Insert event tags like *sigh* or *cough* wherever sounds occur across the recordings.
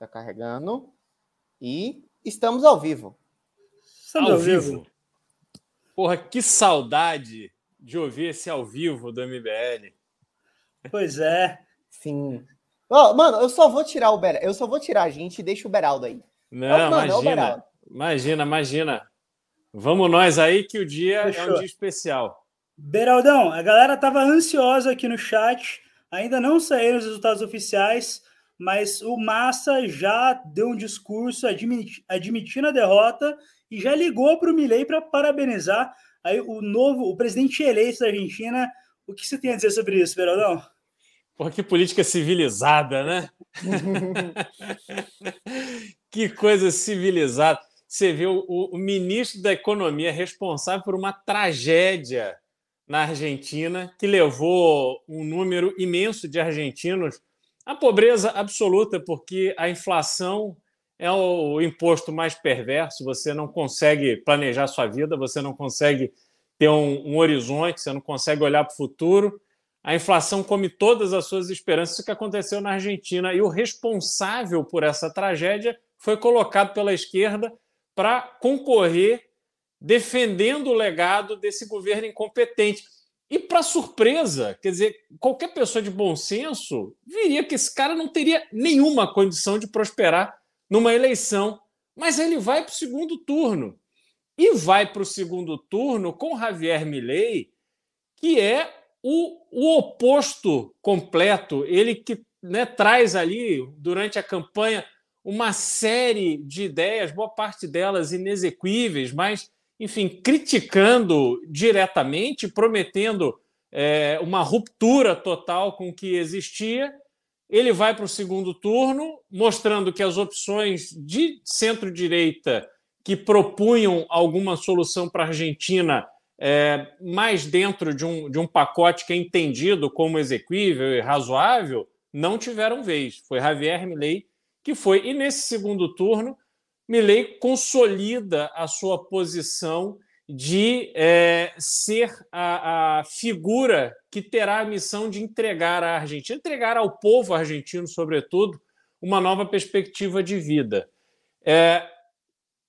Tá carregando. E estamos ao vivo. Estamos ao, ao vivo. vivo. Porra, que saudade de ouvir esse ao vivo do MBL. Pois é. Sim. Oh, mano, eu só vou tirar o Beraldo. Eu só vou tirar a gente e deixo o Beraldo aí. Não, oh, mano, imagina. imagina, imagina. Vamos nós aí que o dia Fechou. é um dia especial. Beraldão, a galera tava ansiosa aqui no chat. Ainda não saíram os resultados oficiais, mas o Massa já deu um discurso admiti admitindo a derrota e já ligou para o Milei para parabenizar aí o novo, o presidente eleito da Argentina. O que você tem a dizer sobre isso, Beraldão? Porra, que política civilizada, né? *laughs* que coisa civilizada. Você vê o, o, ministro da Economia responsável por uma tragédia na Argentina que levou um número imenso de argentinos à pobreza absoluta, porque a inflação é o imposto mais perverso. Você não consegue planejar sua vida, você não consegue ter um, um horizonte, você não consegue olhar para o futuro. A inflação come todas as suas esperanças. Isso que aconteceu na Argentina. E o responsável por essa tragédia foi colocado pela esquerda para concorrer defendendo o legado desse governo incompetente. E, para surpresa, quer dizer, qualquer pessoa de bom senso viria que esse cara não teria nenhuma condição de prosperar numa eleição. Mas ele vai para o segundo turno. E vai para o segundo turno com Javier Milei, que é o, o oposto completo. Ele que né, traz ali, durante a campanha, uma série de ideias, boa parte delas inexequíveis, mas, enfim, criticando diretamente, prometendo é, uma ruptura total com o que existia. Ele vai para o segundo turno, mostrando que as opções de centro-direita que propunham alguma solução para a Argentina é, mais dentro de um, de um pacote que é entendido como exequível e razoável, não tiveram vez. Foi Javier Milei que foi. E nesse segundo turno, Milley consolida a sua posição de é, ser a, a, figura que terá a missão de entregar à Argentina, entregar ao povo argentino, sobretudo, uma nova perspectiva de vida. É,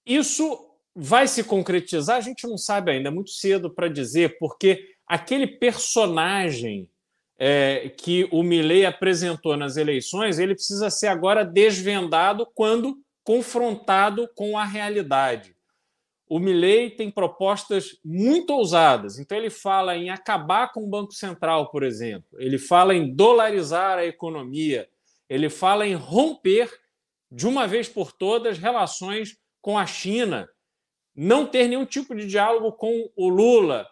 isso vai se concretizar? A gente não sabe ainda, é muito cedo para dizer, porque aquele personagem é, que o Milley apresentou nas eleições, ele precisa ser agora desvendado quando confrontado com a realidade. O Milley tem propostas muito ousadas. Então ele fala em acabar com o Banco Central, por exemplo. Ele fala em dolarizar a economia. Ele fala em romper de uma vez por todas relações com a China, não ter nenhum tipo de diálogo com o Lula.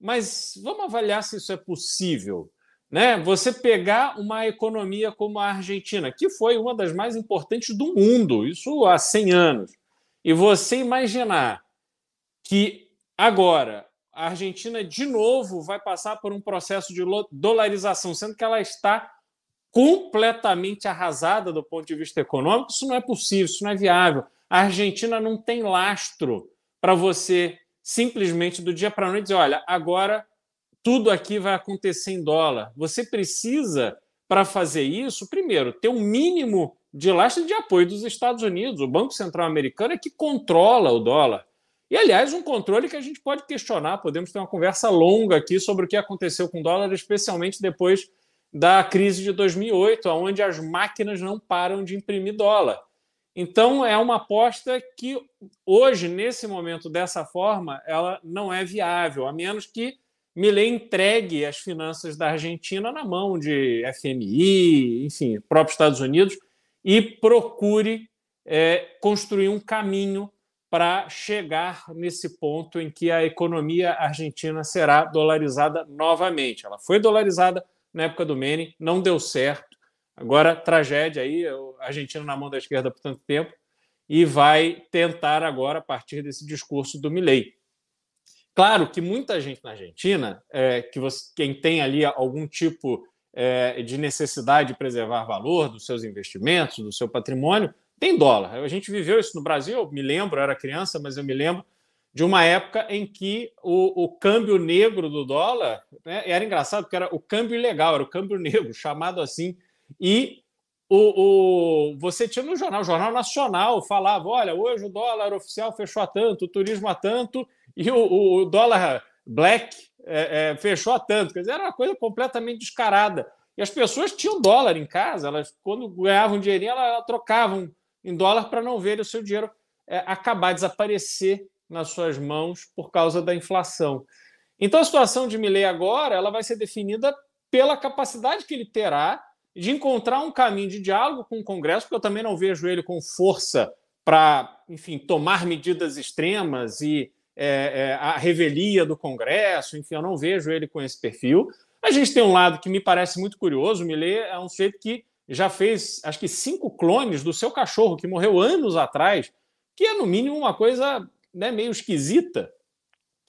Mas vamos avaliar se isso é possível né? Você pegar uma economia como a Argentina, que foi uma das mais importantes do mundo, isso há 100 anos, e você imaginar que agora a Argentina de novo vai passar por um processo de dolarização, sendo que ela está completamente arrasada do ponto de vista econômico, isso não é possível, isso não é viável. A Argentina não tem lastro para você simplesmente do dia para a noite dizer, olha, agora tudo aqui vai acontecer em dólar. Você precisa, para fazer isso, primeiro, ter um mínimo de lastro de apoio dos Estados Unidos. O Banco Central Americano é que controla o dólar. E, aliás, um controle que a gente pode questionar. Podemos ter uma conversa longa aqui sobre o que aconteceu com o dólar, especialmente depois da crise de 2008, onde as máquinas não param de imprimir dólar. Então, é uma aposta que hoje, nesse momento, dessa forma, ela não é viável, a menos que Milley entregue as finanças da Argentina na mão de FMI, enfim, próprios Estados Unidos, e procure é, construir um caminho para chegar nesse ponto em que a economia argentina será dolarizada novamente. Ela foi dolarizada na época do Menem, não deu certo. Agora, tragédia aí, a Argentina na mão da esquerda por tanto tempo, e vai tentar agora, a partir desse discurso do Milley. Claro que muita gente na Argentina, é, que você, quem tem ali algum tipo é, de necessidade de preservar valor dos seus investimentos, do seu patrimônio, tem dólar. A gente viveu isso no Brasil, eu me lembro, era criança, mas eu me lembro de uma época em que o, o câmbio negro do dólar né, era engraçado, porque era o câmbio ilegal, era o câmbio negro, chamado assim, e o, o, você tinha no jornal, o Jornal Nacional falava: olha, hoje o dólar oficial fechou a tanto, o turismo a tanto, e o, o dólar black é, é, fechou a tanto. Quer dizer, era uma coisa completamente descarada. E as pessoas tinham dólar em casa, elas, quando ganhavam dinheirinho, elas, elas trocavam em dólar para não ver o seu dinheiro é, acabar, desaparecer nas suas mãos por causa da inflação. Então, a situação de Milley agora ela vai ser definida pela capacidade que ele terá de encontrar um caminho de diálogo com o Congresso, porque eu também não vejo ele com força para, enfim, tomar medidas extremas e é, é, a revelia do Congresso, enfim, eu não vejo ele com esse perfil. A gente tem um lado que me parece muito curioso, o Millet é um sujeito que já fez, acho que cinco clones do seu cachorro, que morreu anos atrás, que é, no mínimo, uma coisa né, meio esquisita.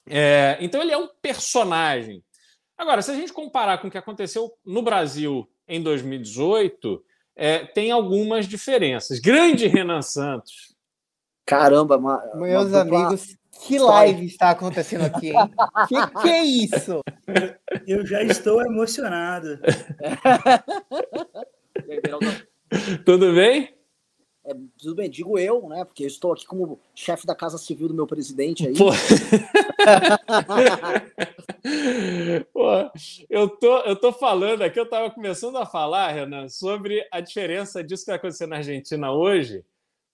É, então, ele é um personagem. Agora, se a gente comparar com o que aconteceu no Brasil em 2018, é, tem algumas diferenças. Grande Renan Santos. Caramba, uma, meus uma amigos, que live está acontecendo aqui, hein? que, que é isso? Eu já estou emocionado. Tudo bem? É, tudo bem, digo eu, né? Porque eu estou aqui como chefe da Casa Civil do meu presidente aí. Pô, *laughs* eu, tô, eu tô falando aqui, eu estava começando a falar, Renan, sobre a diferença disso que vai acontecer na Argentina hoje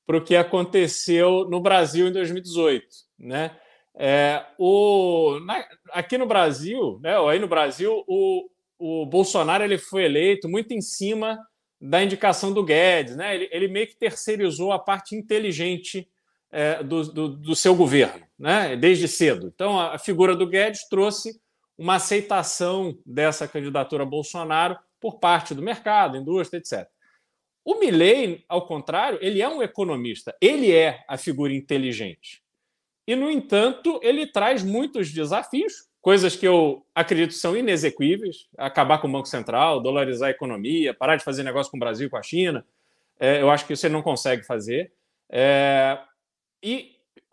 para o que aconteceu no Brasil em 2018. Né? É, o, na, aqui no Brasil, né, aí no Brasil, o, o Bolsonaro ele foi eleito muito em cima da indicação do Guedes. Né? Ele, ele meio que terceirizou a parte inteligente é, do, do, do, seu governo, né? desde cedo. Então, a, a figura do Guedes trouxe uma aceitação dessa candidatura Bolsonaro por parte do mercado, indústria, etc. O Milley, ao contrário, ele é um economista, ele é a figura inteligente. E, no entanto, ele traz muitos desafios, coisas que eu acredito são inexequíveis: acabar com o Banco Central, dolarizar a economia, parar de fazer negócio com o Brasil, com a China. É, eu acho que você não consegue fazer. É, e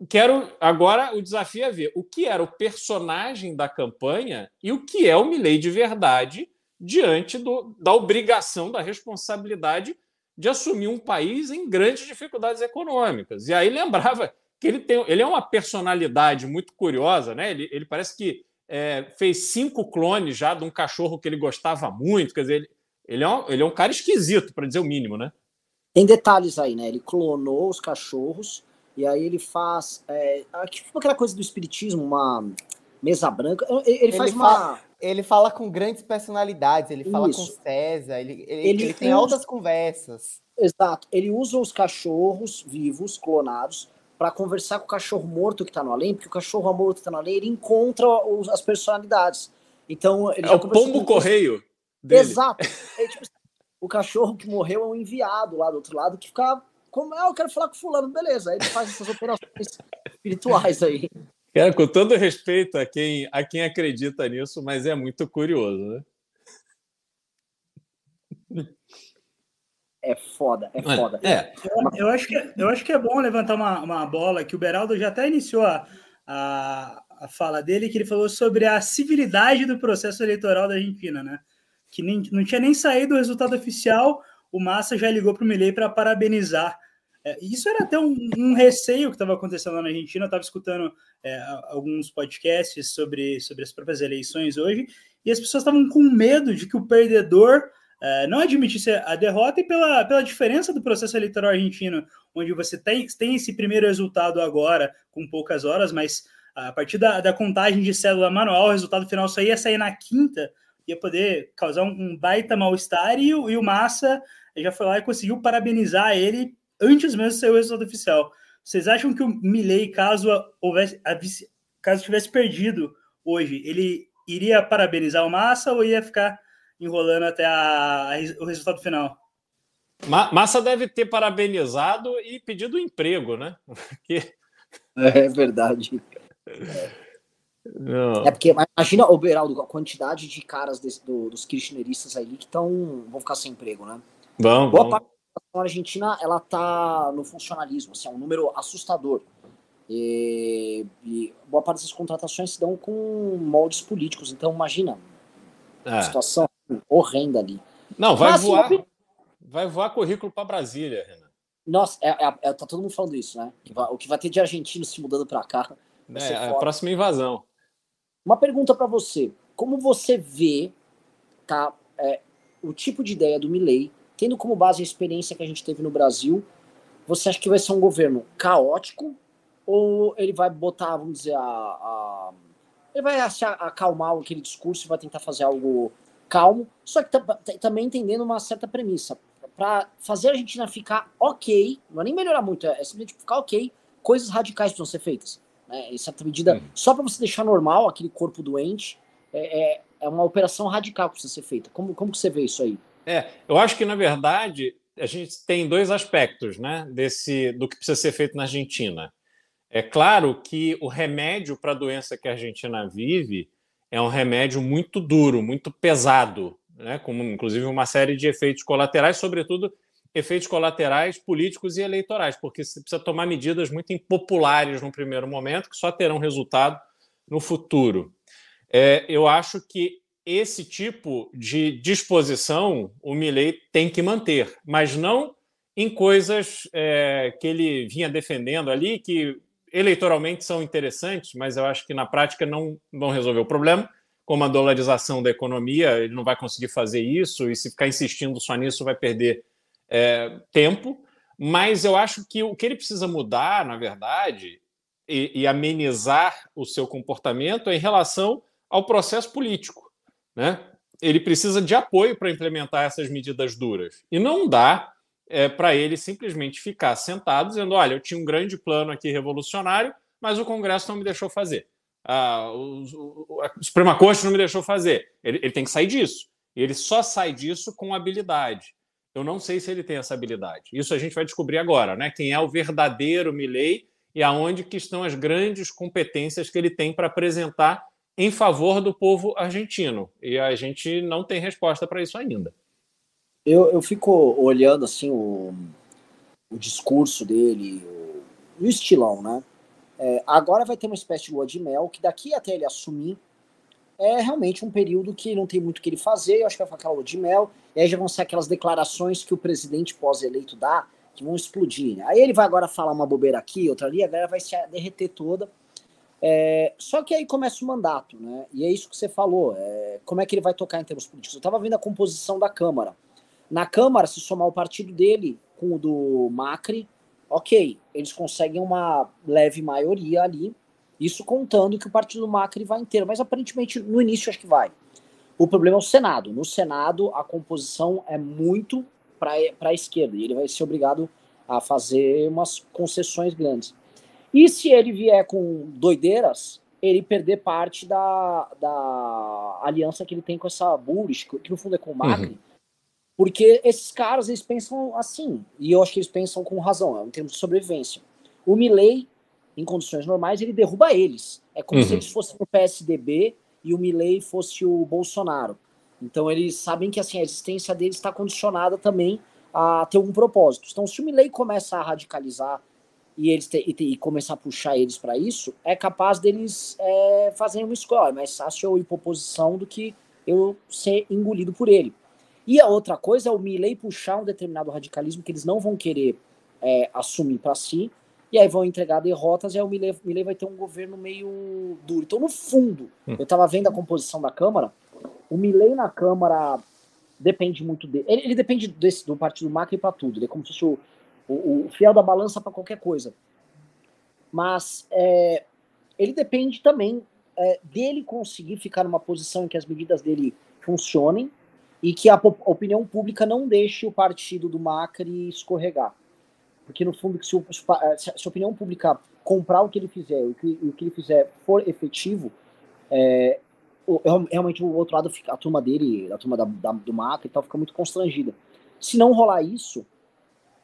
quero agora o desafio é ver o que era o personagem da campanha e o que é o Milley de verdade diante do, da obrigação, da responsabilidade de assumir um país em grandes dificuldades econômicas. E aí lembrava que ele, tem, ele é uma personalidade muito curiosa, né? Ele, ele parece que é, fez cinco clones já de um cachorro que ele gostava muito. Quer dizer, ele, ele, é, um, ele é um cara esquisito, para dizer o mínimo, né? Tem detalhes aí, né? Ele clonou os cachorros e aí ele faz. É, tipo aquela coisa do espiritismo, uma mesa branca. Ele, ele faz uma. Fala, ele fala com grandes personalidades, ele fala Isso. com César, ele, ele, ele, ele tem usa... altas conversas. Exato. Ele usa os cachorros vivos, clonados, para conversar com o cachorro morto que está no além, porque o cachorro morto que está no além, ele encontra os, as personalidades. Então, ele é o pombo com... correio. Dele. Exato. *laughs* É, tipo, o cachorro que morreu é um enviado lá do outro lado que fica. Como é, eu quero falar com fulano, beleza. Aí ele faz essas operações *laughs* espirituais aí. Cara, com todo respeito a quem, a quem acredita nisso, mas é muito curioso, né? É foda, é foda. É. Eu, eu, acho que, eu acho que é bom levantar uma, uma bola que o Beraldo já até iniciou a, a, a fala dele, que ele falou sobre a civilidade do processo eleitoral da Argentina, né? Que nem, não tinha nem saído o resultado oficial, o Massa já ligou para o Milei para parabenizar é, isso era até um, um receio que estava acontecendo lá na Argentina. Eu estava escutando é, alguns podcasts sobre, sobre as próprias eleições hoje, e as pessoas estavam com medo de que o perdedor é, não admitisse a derrota e pela, pela diferença do processo eleitoral argentino, onde você tem, tem esse primeiro resultado agora, com poucas horas, mas a partir da, da contagem de célula manual, o resultado final só ia sair na quinta, ia poder causar um, um baita mal-estar, e, e o Massa já foi lá e conseguiu parabenizar ele antes mesmo de ser o resultado oficial. Vocês acham que o Milley, caso houvesse, caso tivesse perdido hoje, ele iria parabenizar o Massa ou ia ficar enrolando até a, a, o resultado final? Massa deve ter parabenizado e pedido emprego, né? *laughs* Porque... É verdade. É. é porque imagina, o Beraldo, a quantidade de caras desse, do, dos kirchneristas aí que estão vão ficar sem emprego, né? Vão, Boa vão. parte a Argentina ela tá no funcionalismo, assim, é um número assustador. E, e, boa parte dessas contratações se dão com moldes políticos. Então, imagina, é. situação horrenda ali. Não, vai Mas, voar. Assim, vai voar currículo para Brasília, Renan. Nossa, é, é, é, tá todo mundo falando isso, né? o que vai ter de argentino se mudando para cá. É, a próxima invasão. Uma pergunta para você. Como você vê tá, é, o tipo de ideia do Milley, tendo como base a experiência que a gente teve no Brasil, você acha que vai ser um governo caótico ou ele vai botar, vamos dizer, a, a ele vai se acalmar aquele discurso e vai tentar fazer algo calmo, só que também entendendo uma certa premissa. Para fazer a Argentina ficar ok, não é nem melhorar muito, é simplesmente ficar ok, coisas radicais precisam ser feitas. Né? Em certa medida, hum. só para você deixar normal aquele corpo doente, é, é, é, uma operação radical que precisa ser feita. Como, como que você vê isso aí? É, eu acho que, na verdade, a gente tem dois aspectos né, desse do que precisa ser feito na Argentina. É claro que o remédio para a doença que a Argentina vive é um remédio muito duro, muito pesado, né? como inclusive uma série de efeitos colaterais, sobretudo efeitos colaterais políticos e eleitorais, porque você precisa tomar medidas muito impopulares no primeiro momento, que só terão resultado no futuro. É, eu acho que esse tipo de disposição o Milley tem que manter, mas não em coisas é, que ele vinha defendendo ali, que eleitoralmente são interessantes, mas eu acho que na prática não vão resolver o problema. Como a dolarização da economia, ele não vai conseguir fazer isso, e se ficar insistindo só nisso, vai perder é, tempo. Mas eu acho que o que ele precisa mudar, na verdade, e, e amenizar o seu comportamento é em relação ao processo político. Né? Ele precisa de apoio para implementar essas medidas duras. E não dá é, para ele simplesmente ficar sentado dizendo: olha, eu tinha um grande plano aqui revolucionário, mas o Congresso não me deixou fazer. Ah, o, a Suprema Corte não me deixou fazer. Ele, ele tem que sair disso. E ele só sai disso com habilidade. Eu não sei se ele tem essa habilidade. Isso a gente vai descobrir agora, né? Quem é o verdadeiro Milley e aonde que estão as grandes competências que ele tem para apresentar em favor do povo argentino. E a gente não tem resposta para isso ainda eu, eu fico olhando assim o, o discurso dele, o, o estilão, né? É, agora vai ter uma espécie de lua de mel que daqui até ele assumir é realmente um período que não tem muito o que ele fazer. Eu acho que vai ficar aquela lua de mel, e aí já vão ser aquelas declarações que o presidente pós-eleito dá que vão explodir. Né? Aí ele vai agora falar uma bobeira aqui, outra ali, a galera vai se derreter toda. É, só que aí começa o mandato, né? E é isso que você falou. É, como é que ele vai tocar em termos políticos? Eu estava vendo a composição da Câmara. Na Câmara, se somar o partido dele com o do Macri, ok, eles conseguem uma leve maioria ali, isso contando que o partido do Macri vai inteiro, mas aparentemente no início acho que vai. O problema é o Senado. No Senado, a composição é muito para a esquerda, e ele vai ser obrigado a fazer umas concessões grandes. E se ele vier com doideiras, ele perder parte da, da aliança que ele tem com essa Bullish, que no fundo é com o Macri, uhum porque esses caras, eles pensam assim, e eu acho que eles pensam com razão, é em termos de sobrevivência. O Milley, em condições normais, ele derruba eles. É como uhum. se eles fossem o PSDB e o Milley fosse o Bolsonaro. Então eles sabem que assim, a existência deles está condicionada também a ter um propósito. Então se o Milley começa a radicalizar e eles te, e, e, começar a puxar eles para isso, é capaz deles é, fazerem uma escolha. É mais fácil eu ir para oposição do que eu ser engolido por ele. E a outra coisa é o Milley puxar um determinado radicalismo que eles não vão querer é, assumir para si, e aí vão entregar derrotas, e aí o Milley, Milley vai ter um governo meio duro. Então, no fundo, hum. eu estava vendo a composição da Câmara, o Milley na Câmara depende muito dele. Ele, ele depende desse, do partido Macri para tudo, ele é como se fosse o, o, o fiel da balança para qualquer coisa. Mas é, ele depende também é, dele conseguir ficar numa posição em que as medidas dele funcionem, e que a opinião pública não deixe o partido do Macri escorregar. Porque, no fundo, se, o, se a opinião pública comprar o que ele fizer, o que, o que ele fizer for efetivo, é, o, realmente o outro lado, fica, a turma dele, a turma da, da, do Macri e tal, fica muito constrangida. Se não rolar isso,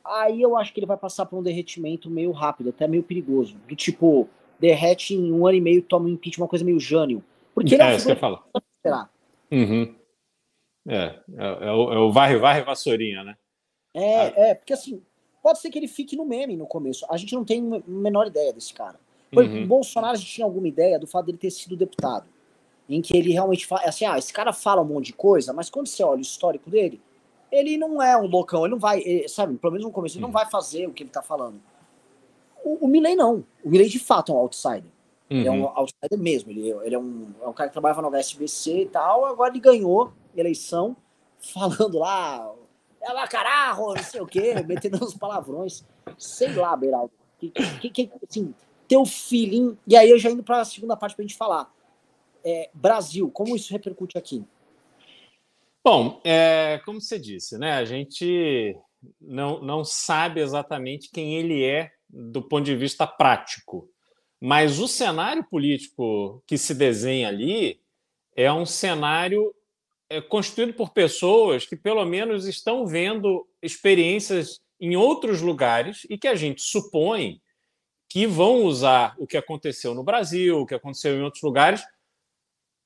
aí eu acho que ele vai passar por um derretimento meio rápido, até meio perigoso. Do tipo, derrete em um ano e meio, toma um impeachment, uma coisa meio Jânio. Porque ele é, é isso que eu falo. Uhum. É, é, é o, é o varre, varre, vassourinha, né? É, ah. é, porque assim, pode ser que ele fique no meme no começo. A gente não tem a menor ideia desse cara. Por uhum. Bolsonaro, a gente tinha alguma ideia do fato dele ter sido deputado. Em que ele realmente fala, assim, ah, esse cara fala um monte de coisa, mas quando você olha o histórico dele, ele não é um loucão, ele não vai, ele, sabe, pelo menos no começo, ele não vai fazer o que ele tá falando. O, o Milley não. O Milley de fato é um outsider. Uhum. Ele é um uhum. outsider mesmo. Ele, ele é, um, é um cara que trabalhava no SBC e tal. Agora ele ganhou eleição *laughs* falando lá, é lá caralho, não sei o quê, *laughs* metendo uns palavrões. Sei lá, Beraldo. Que, que, que, assim, teu feeling. E aí eu já indo para a segunda parte para a gente falar. É, Brasil, como isso repercute aqui? Bom, é, como você disse, né? A gente não, não sabe exatamente quem ele é do ponto de vista prático. Mas o cenário político que se desenha ali é um cenário é, constituído por pessoas que, pelo menos, estão vendo experiências em outros lugares e que a gente supõe que vão usar o que aconteceu no Brasil, o que aconteceu em outros lugares,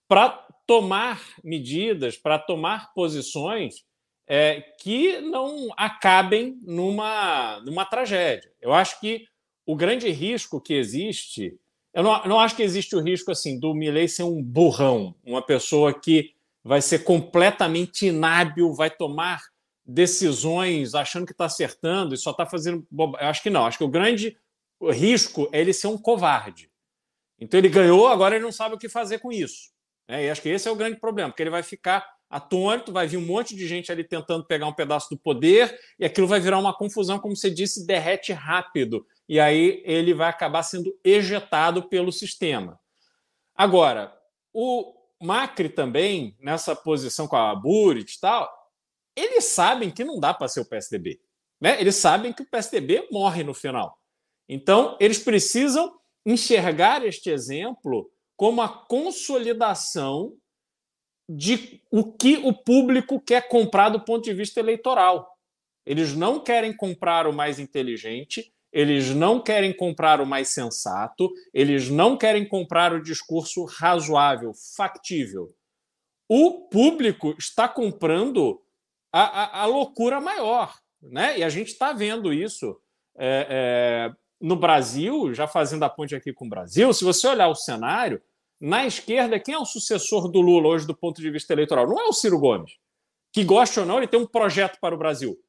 para tomar medidas, para tomar posições é, que não acabem numa, numa tragédia. Eu acho que o grande risco que existe. Eu não, não acho que existe o risco assim do Milley ser um burrão, uma pessoa que vai ser completamente inábil, vai tomar decisões achando que está acertando e só está fazendo. Eu acho que não. Acho que o grande risco é ele ser um covarde. Então ele ganhou, agora ele não sabe o que fazer com isso. É, e acho que esse é o grande problema, porque ele vai ficar atônito, vai vir um monte de gente ali tentando pegar um pedaço do poder, e aquilo vai virar uma confusão, como você disse, derrete rápido e aí ele vai acabar sendo ejetado pelo sistema. Agora, o Macri também, nessa posição com a Burit e tal, eles sabem que não dá para ser o PSDB. Né? Eles sabem que o PSDB morre no final. Então, eles precisam enxergar este exemplo como a consolidação de o que o público quer comprar do ponto de vista eleitoral. Eles não querem comprar o mais inteligente, eles não querem comprar o mais sensato, eles não querem comprar o discurso razoável, factível. O público está comprando a, a, a loucura maior. Né? E a gente está vendo isso é, é, no Brasil, já fazendo a ponte aqui com o Brasil. Se você olhar o cenário, na esquerda, quem é o sucessor do Lula hoje do ponto de vista eleitoral? Não é o Ciro Gomes, que gosta ou não, ele tem um projeto para o Brasil.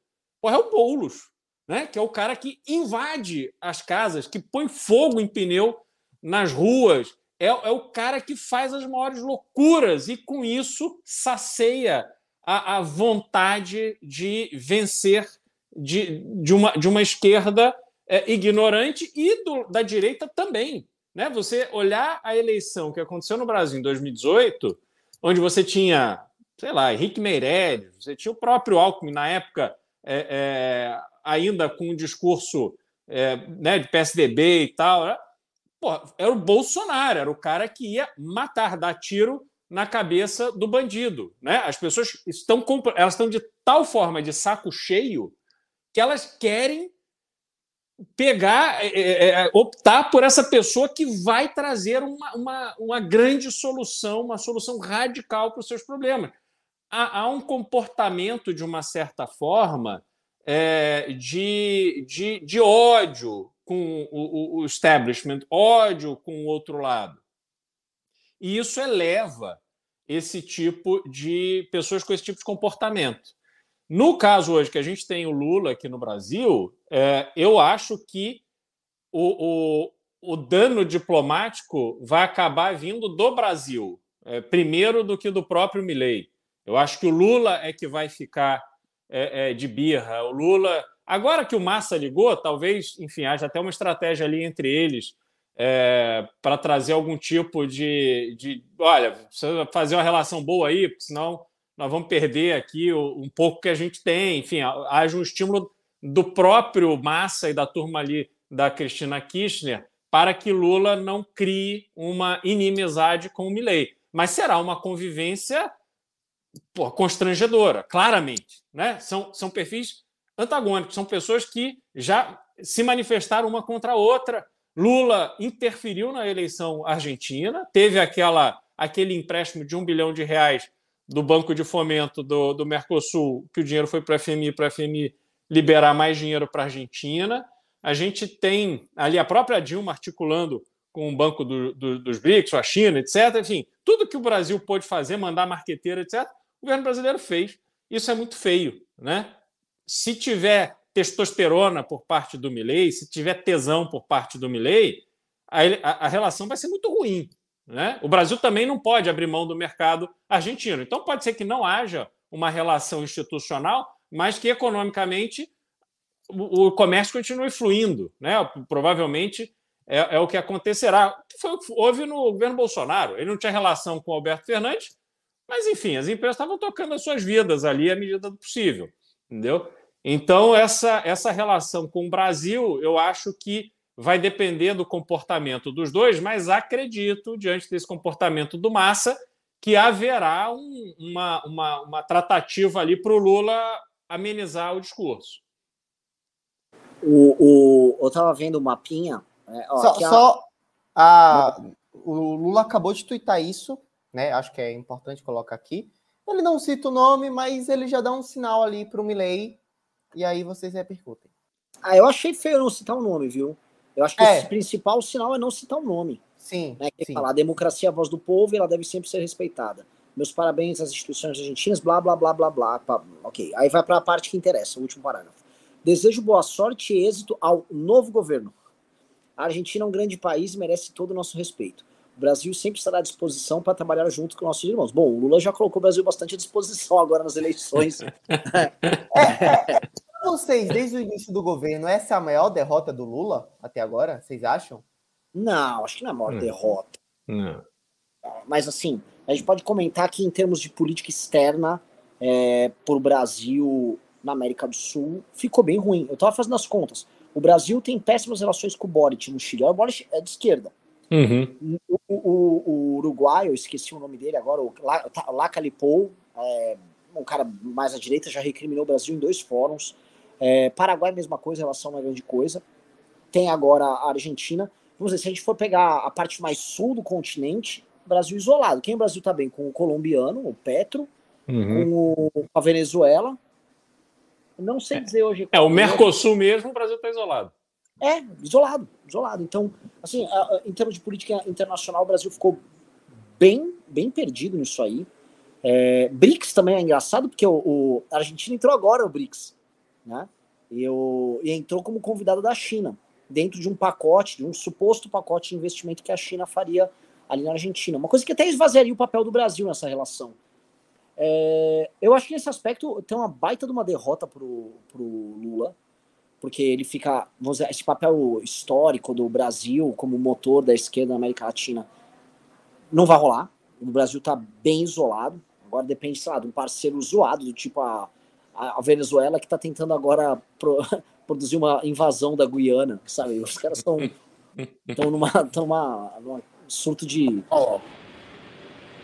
É o Boulos né? que é o cara que invade as casas, que põe fogo em pneu nas ruas. É, é o cara que faz as maiores loucuras e, com isso, sacia a, a vontade de vencer de, de, uma, de uma esquerda é, ignorante e do, da direita também. Né? Você olhar a eleição que aconteceu no Brasil em 2018, onde você tinha, sei lá, Henrique Meirelles, você tinha o próprio Alckmin na época é, é, ainda com um discurso é, né, de PSDB e tal, né? Pô, era o Bolsonaro, era o cara que ia matar, dar tiro na cabeça do bandido. Né? As pessoas estão, elas estão de tal forma de saco cheio que elas querem pegar, é, é, é, optar por essa pessoa que vai trazer uma, uma, uma grande solução, uma solução radical para os seus problemas. Há, há um comportamento, de uma certa forma, é, de, de, de ódio com o, o establishment, ódio com o outro lado. E isso eleva esse tipo de pessoas com esse tipo de comportamento. No caso hoje que a gente tem o Lula aqui no Brasil, é, eu acho que o, o, o, dano diplomático vai acabar vindo do Brasil, é, primeiro do que do próprio Milley. Eu acho que o Lula é que vai ficar é, é, de birra. O Lula, agora que o Massa ligou, talvez, enfim, haja até uma estratégia ali entre eles é, para trazer algum tipo de, de, olha, precisa fazer uma relação boa aí, porque senão nós vamos perder aqui um pouco que a gente tem. Enfim, haja um estímulo do próprio Massa e da turma ali da Cristina Kirchner para que Lula não crie uma inimizade com o Milley. Mas será uma convivência pô, constrangedora, claramente. Né? São, são perfis antagônicos, são pessoas que já se manifestaram uma contra a outra. Lula interferiu na eleição argentina, teve aquela, aquele empréstimo de um bilhão de reais do Banco de Fomento do, do Mercosul, que o dinheiro foi para a FMI, para a FMI liberar mais dinheiro para a Argentina. A gente tem ali a própria Dilma articulando com o Banco do, do, dos BRICS, a China, etc. Enfim, tudo que o Brasil pôde fazer, mandar marqueteira, etc., o governo brasileiro fez. Isso é muito feio. né? Se tiver testosterona por parte do Milley, se tiver tesão por parte do Milley, a, a, a relação vai ser muito ruim. Né? O Brasil também não pode abrir mão do mercado argentino. Então, pode ser que não haja uma relação institucional, mas que economicamente o, o comércio continue fluindo. Né? Provavelmente é, é, o que acontecerá. Foi o que houve no governo Bolsonaro. Ele não tinha relação com o Alberto Fernandes, mas, enfim, as empresas estavam tocando as suas vidas ali à medida do possível. Entendeu? Então, essa, essa relação com o Brasil, eu acho que vai depender do comportamento dos dois, mas acredito, diante desse comportamento do Massa, que haverá um, uma, uma, uma tratativa ali para o Lula amenizar o discurso. O, o, eu estava vendo o mapinha. É, ó, só, a... só a, o Lula acabou de twittar isso, né? Acho que é importante colocar aqui. Ele não cita o nome, mas ele já dá um sinal ali para o Milley, e aí vocês repercutem. Ah, eu achei feio não citar o nome, viu? Eu acho que é. o principal sinal é não citar o nome. Sim. Né? sim. falar, a democracia é a voz do povo e ela deve sempre ser respeitada. Meus parabéns às instituições argentinas, blá, blá, blá, blá, blá. Ok, aí vai para a parte que interessa, o último parágrafo. Desejo boa sorte e êxito ao novo governo. A Argentina é um grande país e merece todo o nosso respeito. O Brasil sempre estará à disposição para trabalhar junto com nossos irmãos. Bom, o Lula já colocou o Brasil bastante à disposição agora nas eleições. *laughs* *laughs* é, vocês, desde o início do governo, essa é a maior derrota do Lula até agora? Vocês acham? Não, acho que não é a maior Não. derrota. Não. Mas assim, a gente pode comentar que em termos de política externa é, por Brasil na América do Sul, ficou bem ruim. Eu estava fazendo as contas. O Brasil tem péssimas relações com o Boric no Chile. O Boric é de esquerda. Uhum. O, o, o, Uruguai, eu esqueci o nome dele agora, o Lacalipou, é, um cara mais à direita, já recriminou o Brasil em dois fóruns. É, Paraguai, mesma coisa, relação não é grande coisa. Tem agora a Argentina. Vamos dizer, se a gente for pegar a parte mais sul do continente, Brasil isolado. Quem o Brasil tá bem? Com o colombiano, o Petro, uhum. com, o, a Venezuela. Não sei dizer hoje. É, o Mercosul mesmo, o Brasil tá isolado. É, isolado, isolado. Então, assim, em termos de política internacional, o Brasil ficou bem, bem perdido nisso aí. É, BRICS também é engraçado, porque o, o, a Argentina entrou agora, o BRICS né? E, eu, e entrou como convidado da China, dentro de um pacote, de um suposto pacote de investimento que a China faria ali na Argentina. Uma coisa que até esvaziaria o papel do Brasil nessa relação. É, eu acho que nesse aspecto tem uma baita de uma derrota pro, pro Lula, porque ele fica, vamos dizer, esse papel histórico do Brasil como motor da esquerda na América Latina não vai rolar. O Brasil está bem isolado. Agora depende, sei lá, de um parceiro zoado, do tipo a a, Venezuela que está tentando agora pro, *laughs* produzir uma invasão da Guiana, sabe? Os caras estão estão numa, tão numa, numa surto de.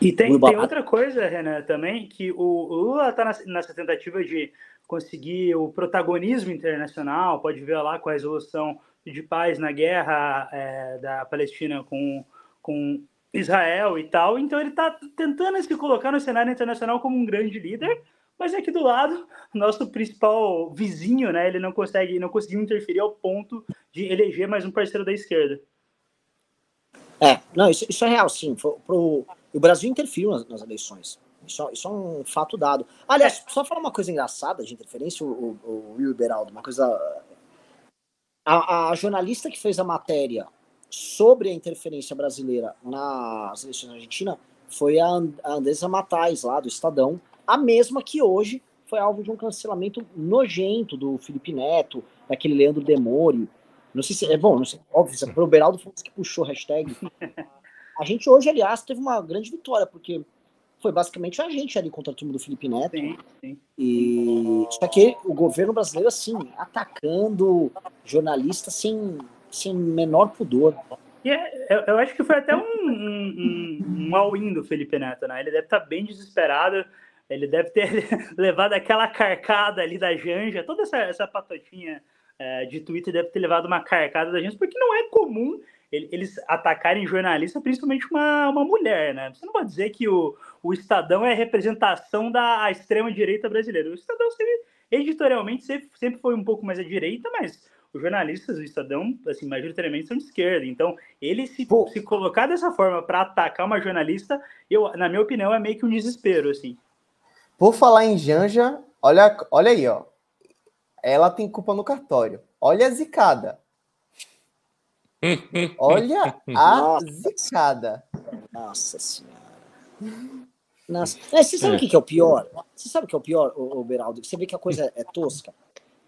E tem, tem, outra coisa, Renan, também, que o, Lula está nessa tentativa de conseguir o protagonismo internacional, pode ver lá com a resolução de paz na guerra é, da Palestina com, com Israel e tal. Então ele está tentando se colocar no cenário internacional como um grande líder, mas aqui do lado, nosso principal vizinho, né, ele não consegue, não conseguiu interferir ao ponto de eleger mais um parceiro da esquerda. É, não, isso, isso é real, sim. Pro, pro, o Brasil interferiu nas, nas eleições. Isso, isso, é um fato dado. Aliás, só falar uma coisa engraçada de interferência, o, o, o Will Beraldo, uma coisa. A, a, jornalista que fez a matéria sobre a interferência brasileira nas eleições na Argentina foi a, a Andresa Matais, lá do Estadão, a mesma que hoje foi alvo de um cancelamento nojento do Felipe Neto, daquele Leandro Demore. Não sei se é bom, não sei, óbvio, se é o Beraldo foi que puxou a hashtag. A gente hoje, aliás, teve uma grande vitória, porque foi basicamente a gente ali contra a turma do Felipe Neto. Sim, sim. E só que o governo brasileiro, assim, atacando jornalistas sem, sem menor pudor. E é, eu, eu, acho que foi até um, um, um, um all-in do Felipe Neto, né? Ele deve estar bem desesperado. Ele deve ter *laughs* levado aquela carcada ali da Janja, toda essa, essa patotinha é, de Twitter deve ter levado uma carcada da Janja, porque não é comum eles atacarem jornalista, principalmente uma, uma mulher, né? Você não pode dizer que o, o Estadão é a representação da extrema-direita brasileira. O Estadão, sempre, editorialmente, sempre, sempre foi um pouco mais à direita, mas os jornalistas do Estadão, assim, majoritariamente são de esquerda. Então, ele se, se colocar dessa forma para atacar uma jornalista, eu, na minha opinião, é meio que um desespero, assim. Por falar em Janja, olha, olha aí, ó. Ela tem culpa no cartório. Olha a zicada. *laughs* Olha a Nossa. zicada. Nossa senhora. Nossa. Mas você sabe o que é o pior? Você sabe o que é o pior, o, Beraldo? Você vê que a coisa é tosca.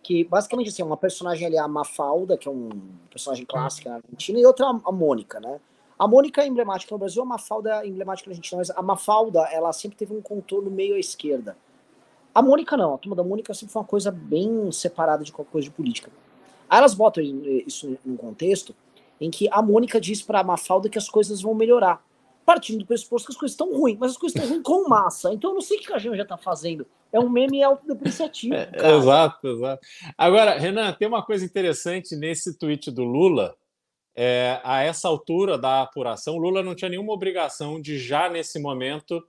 Que basicamente assim, uma personagem ali é a Mafalda, que é um personagem clássico na Argentina, e outra a Mônica, né? A Mônica é emblemática no Brasil, a Mafalda é emblemática na Argentina, mas a Mafalda, ela sempre teve um contorno meio à esquerda. A Mônica não, a turma da Mônica sempre foi uma coisa bem separada de qualquer coisa de política. Aí elas botam isso num contexto em que a Mônica diz para a Mafalda que as coisas vão melhorar partindo do pressuposto que as coisas estão ruins, mas as coisas estão ruins com massa. Então eu não sei o que a gente já está fazendo. É um meme autodepreciativo. É, exato, exato. Agora, Renan, tem uma coisa interessante nesse tweet do Lula. É, a essa altura da apuração, Lula não tinha nenhuma obrigação de já nesse momento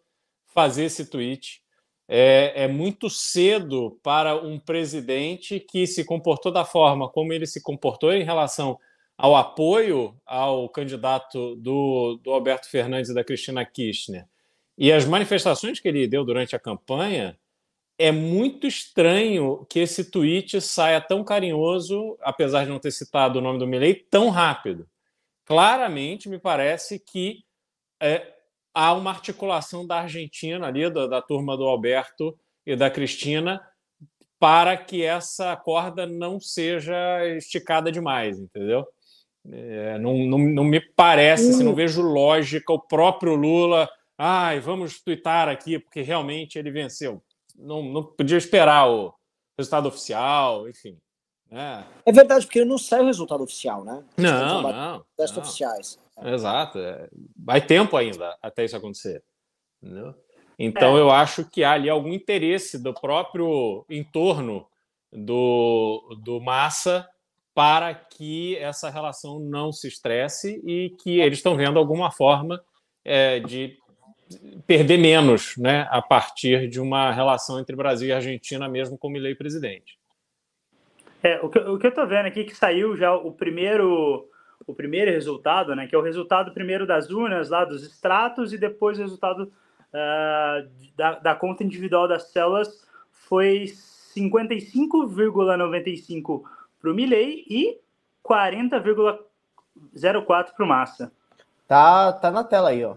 fazer esse tweet. É, é muito cedo para um presidente que se comportou da forma como ele se comportou em relação ao apoio ao candidato do, do Alberto Fernandes e da Cristina Kirchner e as manifestações que ele deu durante a campanha, é muito estranho que esse tweet saia tão carinhoso, apesar de não ter citado o nome do Milley, tão rápido. Claramente, me parece que é, há uma articulação da Argentina ali, da, da turma do Alberto e da Cristina, para que essa corda não seja esticada demais, entendeu? É, não, não, não, me parece, assim, não hum. vejo lógica o próprio Lula. Ai, vamos twittar aqui, porque realmente ele venceu. Não, não podia esperar o resultado oficial, enfim. É, é verdade, porque não sai o resultado oficial, né? Não, não. Testes oficiais. Exato. É. Vai tempo ainda até isso acontecer. Entendeu? Então, é. eu acho que há ali algum interesse do próprio entorno do, do Massa para que essa relação não se estresse e que eles estão vendo alguma forma é, de perder menos né, a partir de uma relação entre Brasil e Argentina, mesmo com Milei presidente. É, o, que, o que eu estou vendo aqui é que saiu já o primeiro o primeiro resultado, né, que é o resultado primeiro das urnas, lá dos extratos, e depois o resultado uh, da, da conta individual das células foi 55,95 para o Milley e 40,04 para o Massa. Tá, tá na tela aí, ó.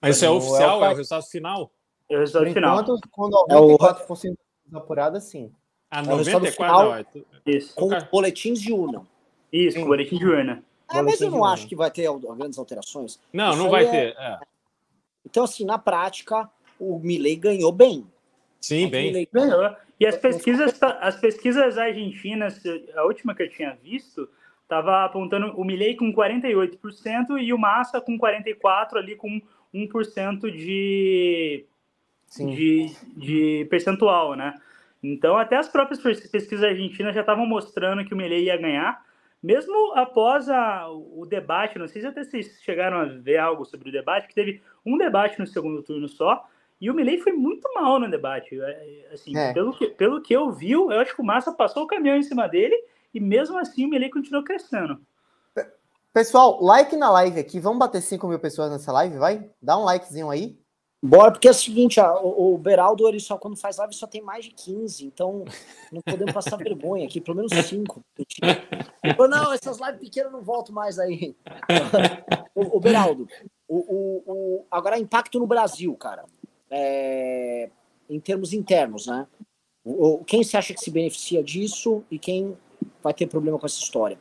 Mas isso é oficial? É o, é o resultado final? É o resultado Por final. Enquanto, quando 94% é apurada, sim. Ah, 94? Final, é isso. Com boletins de urna. Isso, sim. com boletim de urna. Ah, mas eu não acho que vai ter grandes alterações. Não, isso não vai ter. É... Então, assim, na prática, o Milley ganhou bem. Sim, bem. Ganhou. E as pesquisas, as pesquisas argentinas, a última que eu tinha visto, estava apontando o Milley com 48% e o Massa com 44% ali com 1% de, de, de percentual, né? Então, até as próprias pesquisas argentinas já estavam mostrando que o Milley ia ganhar, mesmo após a, o debate, não sei se até vocês chegaram a ver algo sobre o debate, que teve um debate no segundo turno só, e o Milley foi muito mal no debate. É, assim, é. Pelo, que, pelo que eu vi, eu acho que o Massa passou o caminhão em cima dele e mesmo assim o Milley continuou crescendo. Pessoal, like na live aqui. Vamos bater 5 mil pessoas nessa live, vai? Dá um likezinho aí. Bora, porque é o seguinte, ó, o, o Beraldo, ele só, quando faz live, só tem mais de 15, então não podemos passar *laughs* vergonha aqui, pelo menos 5. Não, essas lives pequenas não volto mais aí. o, o Beraldo, o, o, o, agora impacto no Brasil, cara é, em termos internos, né? Quem se acha que se beneficia disso e quem vai ter problema com essa história?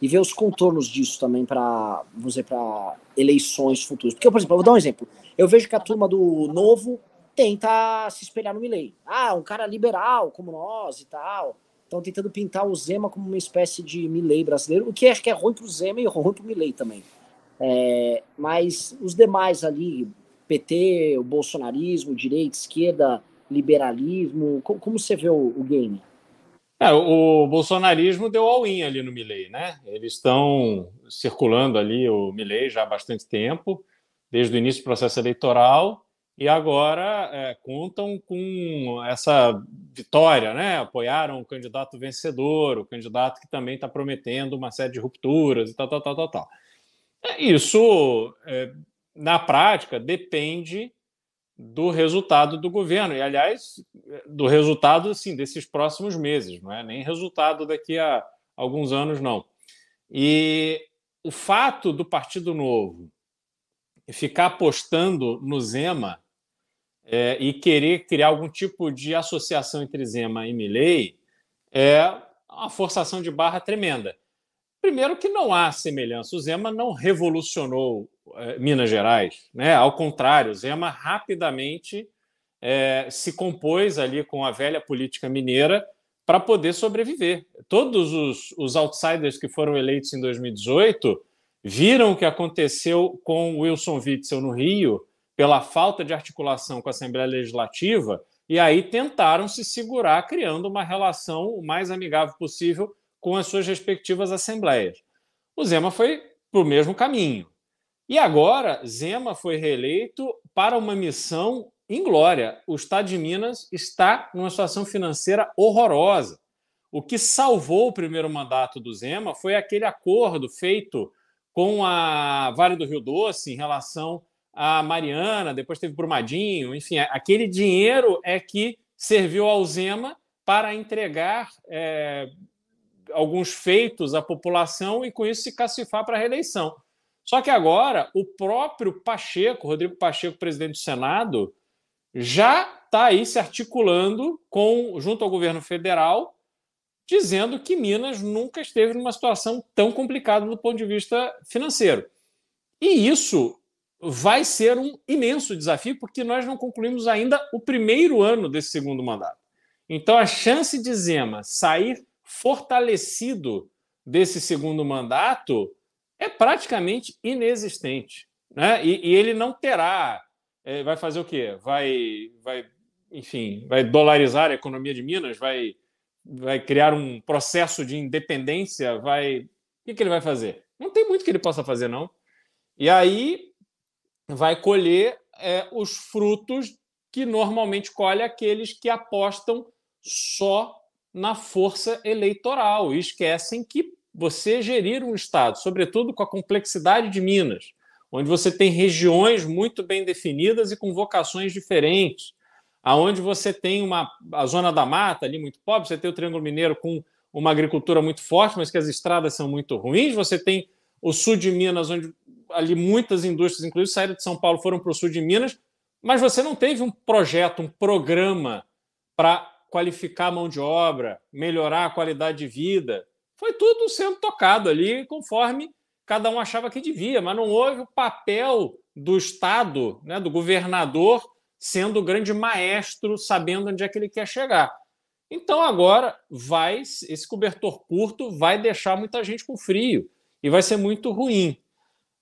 E ver os contornos disso também para, dizer, para eleições futuras. Porque, por exemplo, eu vou dar um exemplo. Eu vejo que a turma do Novo tenta se espelhar no Milley. Ah, um cara liberal como nós e tal. Estão tentando pintar o Zema como uma espécie de Milley brasileiro, o que acho que é ruim para o Zema e *laughs* ruim para o Milley também. É, mas os demais ali, PT, o bolsonarismo, direita, esquerda, liberalismo? Como, como você vê o, o game? É, o bolsonarismo deu all-in ali no Milley, né? Eles estão circulando ali o Milley já há bastante tempo, desde o início do processo eleitoral, e agora é, contam com essa vitória, né? Apoiaram o candidato vencedor, o candidato que também está prometendo uma série de rupturas e tal, tal, tal, tal, tal. É, isso é, na prática, depende do resultado do governo. E, aliás, do resultado assim, desses próximos meses, não é nem resultado daqui a alguns anos, não. E o fato do Partido Novo ficar apostando no Zema é, e querer criar algum tipo de associação entre Zema e Milley é uma forçação de barra tremenda. Primeiro que não há semelhança. O Zema não revolucionou Minas Gerais, né? Ao contrário, Zema rapidamente é, se compôs ali com a velha política mineira para poder sobreviver. Todos os, os outsiders que foram eleitos em 2018 viram o que aconteceu com Wilson Witzel no Rio pela falta de articulação com a Assembleia Legislativa e aí tentaram se segurar criando uma relação o mais amigável possível com as suas respectivas assembleias. O Zema foi para o mesmo caminho. E agora, Zema foi reeleito para uma missão inglória. O Estado de Minas está numa situação financeira horrorosa. O que salvou o primeiro mandato do Zema foi aquele acordo feito com a Vale do Rio Doce em relação à Mariana, depois teve Brumadinho, enfim, aquele dinheiro é que serviu ao Zema para entregar é, alguns feitos à população e com isso se cacifar para a reeleição. Só que agora o próprio Pacheco, Rodrigo Pacheco, presidente do Senado, já está aí se articulando com junto ao governo federal, dizendo que Minas nunca esteve numa situação tão complicada do ponto de vista financeiro. E isso vai ser um imenso desafio, porque nós não concluímos ainda o primeiro ano desse segundo mandato. Então, a chance de Zema sair fortalecido desse segundo mandato é praticamente inexistente. Né? E, e ele não terá. É, vai fazer o quê? Vai, vai, enfim, vai dolarizar a economia de Minas? Vai, vai criar um processo de independência? Vai. O que, que ele vai fazer? Não tem muito que ele possa fazer, não. E aí vai colher é, os frutos que normalmente colhe aqueles que apostam só na força eleitoral e esquecem que você gerir um Estado, sobretudo com a complexidade de Minas, onde você tem regiões muito bem definidas e com vocações diferentes, aonde você tem uma a zona da mata ali muito pobre, você tem o Triângulo Mineiro com uma agricultura muito forte, mas que as estradas são muito ruins, você tem o sul de Minas, onde ali muitas indústrias, inclusive saíram de São Paulo, foram para o sul de Minas, mas você não teve um projeto, um programa para qualificar a mão de obra, melhorar a qualidade de vida. Foi tudo sendo tocado ali conforme cada um achava que devia, mas não houve o papel do Estado, né, do governador, sendo o grande maestro, sabendo onde é que ele quer chegar. Então agora vai esse cobertor curto vai deixar muita gente com frio e vai ser muito ruim.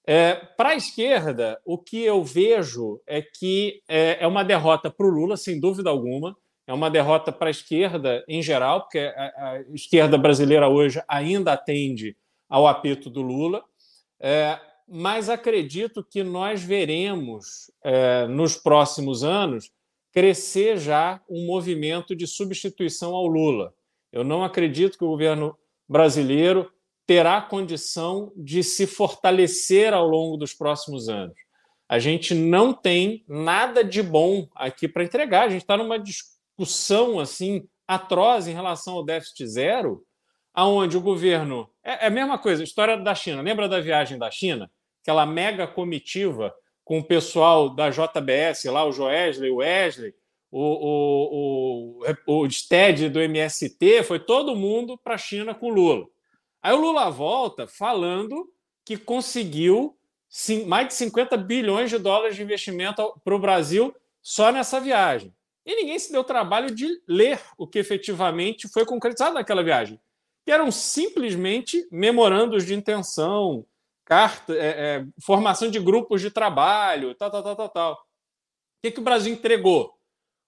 É, para a esquerda, o que eu vejo é que é, é uma derrota para o Lula, sem dúvida alguma é uma derrota para a esquerda em geral, porque a, esquerda brasileira hoje ainda atende ao apito do Lula. É, mas acredito que nós veremos é, nos próximos anos crescer já um movimento de substituição ao Lula. Eu não acredito que o governo brasileiro terá condição de se fortalecer ao longo dos próximos anos. A gente não tem nada de bom aqui para entregar. A gente está numa discussão discussão assim atroz em relação ao déficit zero, aonde o governo é, é a mesma coisa, história da China. Lembra da viagem da China, aquela mega comitiva com o pessoal da JBS lá, o Joesley, o Wesley, o, o, o, o STED do MST, foi todo mundo para a China com o Lula. Aí o Lula volta falando que conseguiu mais de 50 bilhões de dólares de investimento para o Brasil só nessa viagem. E ninguém se deu trabalho de ler o que efetivamente foi concretizado naquela viagem, que eram simplesmente memorandos de intenção, carta, é, é, formação de grupos de trabalho, tal, tal, tal, tal, tal. O que, que o Brasil entregou?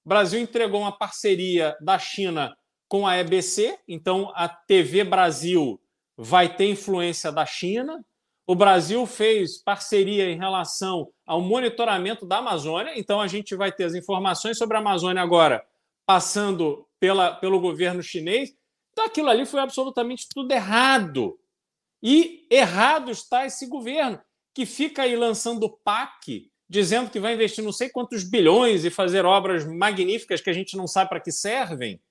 O Brasil entregou uma parceria da China com a EBC, então a TV Brasil vai ter influência da China, o Brasil fez parceria em relação ao monitoramento da Amazônia, então a gente vai ter as informações sobre a Amazônia agora passando pela, pelo governo chinês. Então aquilo ali foi absolutamente tudo errado. E errado está esse governo, que fica aí lançando PAC dizendo que vai investir não sei quantos bilhões e fazer obras magníficas que a gente não sabe para que servem,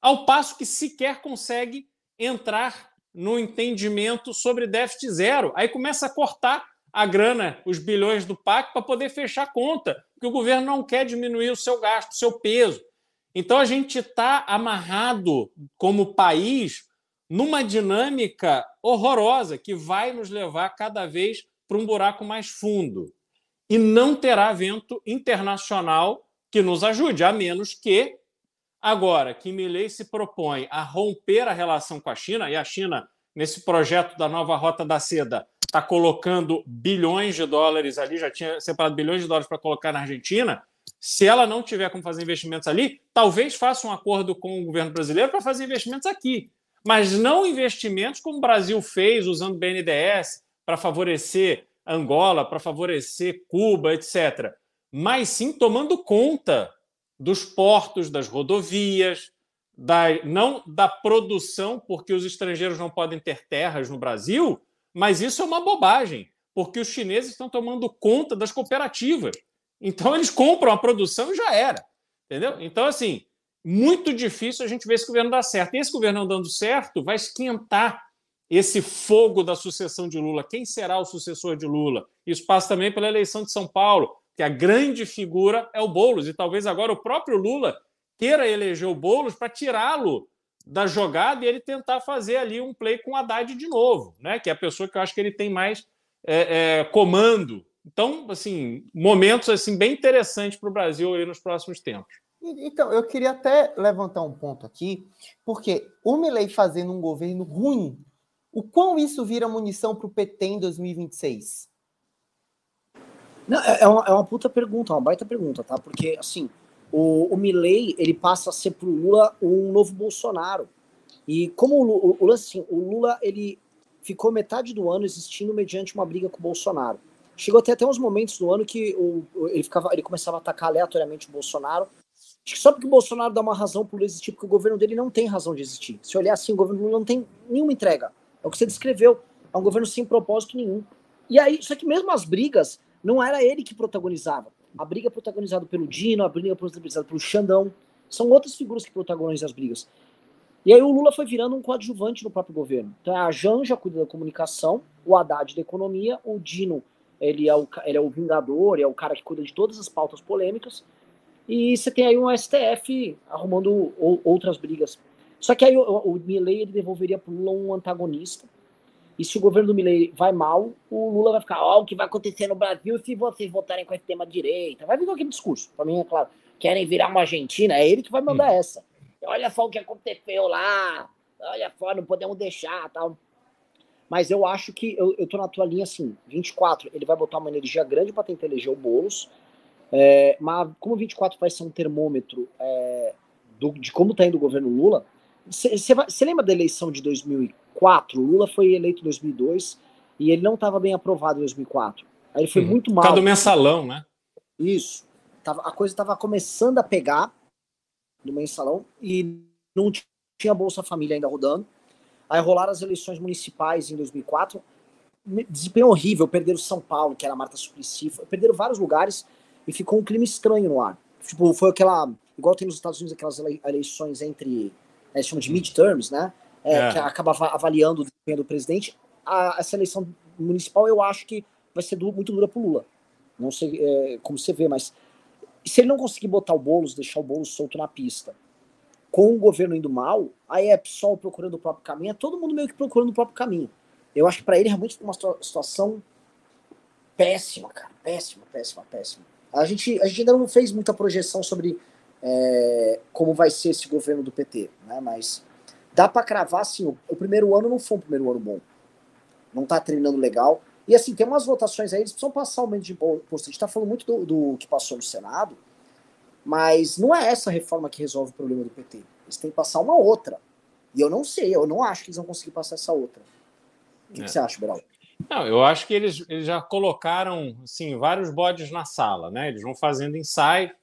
ao passo que sequer consegue entrar no entendimento sobre déficit zero. Aí começa a cortar a grana, os bilhões do PAC, para poder fechar a conta, porque o governo não quer diminuir o seu gasto, o seu peso. Então a gente está amarrado como país numa dinâmica horrorosa que vai nos levar cada vez para um buraco mais fundo. E não terá vento internacional que nos ajude, a menos que agora que Milley se propõe a romper a relação com a China, e a China, nesse projeto da nova Rota da Seda, está colocando bilhões de dólares ali, já tinha separado bilhões de dólares para colocar na Argentina. Se ela não tiver como fazer investimentos ali, talvez faça um acordo com o governo brasileiro para fazer investimentos aqui. Mas não investimentos como o Brasil fez usando o BNDES para favorecer Angola, para favorecer Cuba, etc. Mas sim tomando conta dos portos, das rodovias, da, não da produção, porque os estrangeiros não podem ter terras no Brasil, mas isso é uma bobagem, porque os chineses estão tomando conta das cooperativas. Então eles compram a produção e já era. Entendeu? Então, assim, muito difícil a gente ver esse governo dar certo. E esse governo não dando certo vai esquentar esse fogo da sucessão de Lula. Quem será o sucessor de Lula? Isso passa também pela eleição de São Paulo, que a grande figura é o Boulos. E talvez agora o próprio Lula queira eleger o Boulos para tirá-lo da jogada e ele tentar fazer ali um play com Haddad de novo, né? Que é a pessoa que eu acho que ele tem mais é, é, comando. Então, assim, momentos assim bem interessantes para o Brasil aí nos próximos tempos. Então, eu queria até levantar um ponto aqui, porque o Milley fazendo um governo ruim, o quão isso vira munição para o PT em 2026? Não, é, é, uma, é uma puta pergunta, uma baita pergunta, tá? Porque, assim, o, o Milley, ele passa a ser pro Lula um novo Bolsonaro. E como o, o, assim, o Lula, ele ficou metade do ano existindo mediante uma briga com o Bolsonaro. Chegou até até uns momentos do ano que o, ele, ficava, ele começava a atacar aleatoriamente o Bolsonaro. Acho que só porque o Bolsonaro dá uma razão para Lula existir, porque o governo dele não tem razão de existir. Se olhar assim, o governo Lula não tem nenhuma entrega. É o que você descreveu. É um governo sem propósito nenhum. E aí, só que mesmo as brigas, não era ele que protagonizava. A briga é protagonizada pelo Dino, a briga é protagonizada pelo Xandão. São outras figuras que protagonizam as brigas. E aí o Lula foi virando um coadjuvante no próprio governo. Então a Janja cuida da comunicação, o Haddad da economia, o Dino ele é o, ele é o vingador, é o cara que cuida de todas as pautas polêmicas. E você tem aí um STF arrumando outras brigas. Só que aí o, o Milley ele devolveria para o Lula um antagonista, e se o governo do Milley vai mal, o Lula vai ficar, ó, oh, o que vai acontecer no Brasil se vocês votarem com esse tema direita. Vai vir aquele discurso. Para mim, é claro, querem virar uma Argentina, é ele que vai mandar hum. essa. Olha só o que aconteceu lá, olha só, não podemos deixar, tal. Mas eu acho que eu, eu tô na tua linha assim, 24, ele vai botar uma energia grande para tentar eleger o Boulos, é, mas como 24 vai ser um termômetro é, do, de como tá indo o governo Lula, você lembra da eleição de 2004? 2004. O Lula foi eleito em 2002 e ele não estava bem aprovado em 2004. Aí ele foi uhum. muito mal. Por causa do mensalão, né? Isso. Tava, a coisa estava começando a pegar no mensalão e não tinha Bolsa Família ainda rodando. Aí rolaram as eleições municipais em 2004. Desempenho horrível. Perderam São Paulo, que era a Marta Suplicy. Perderam vários lugares e ficou um clima estranho no ar. Tipo, foi aquela. Igual tem nos Estados Unidos aquelas eleições entre. Eles chamam de midterms, né? é, é. que acaba avaliando o desempenho do presidente, a, essa eleição municipal eu acho que vai ser du muito dura para Lula. Não sei é, como você vê, mas se ele não conseguir botar o Boulos, deixar o Boulos solto na pista, com o governo indo mal, aí é PSOL procurando o próprio caminho, é todo mundo meio que procurando o próprio caminho. Eu acho que para ele é realmente uma situação péssima, cara. Péssima, péssima, péssima. A gente, a gente ainda não fez muita projeção sobre é, como vai ser esse governo do PT, né? Mas dá para cravar assim, o, o, primeiro ano não foi um primeiro ano bom. Não tá treinando legal. E assim, tem umas votações aí, eles precisam passar o aumento de imposto. A gente tá falando muito do, do, que passou no Senado, mas não é essa reforma que resolve o problema do PT. Eles têm que passar uma outra. E eu não sei, eu não acho que eles vão conseguir passar essa outra. O que, é. que você acha, Beraldo? Não, eu acho que eles, eles já colocaram assim, vários bodes na sala, né? Eles vão fazendo ensaio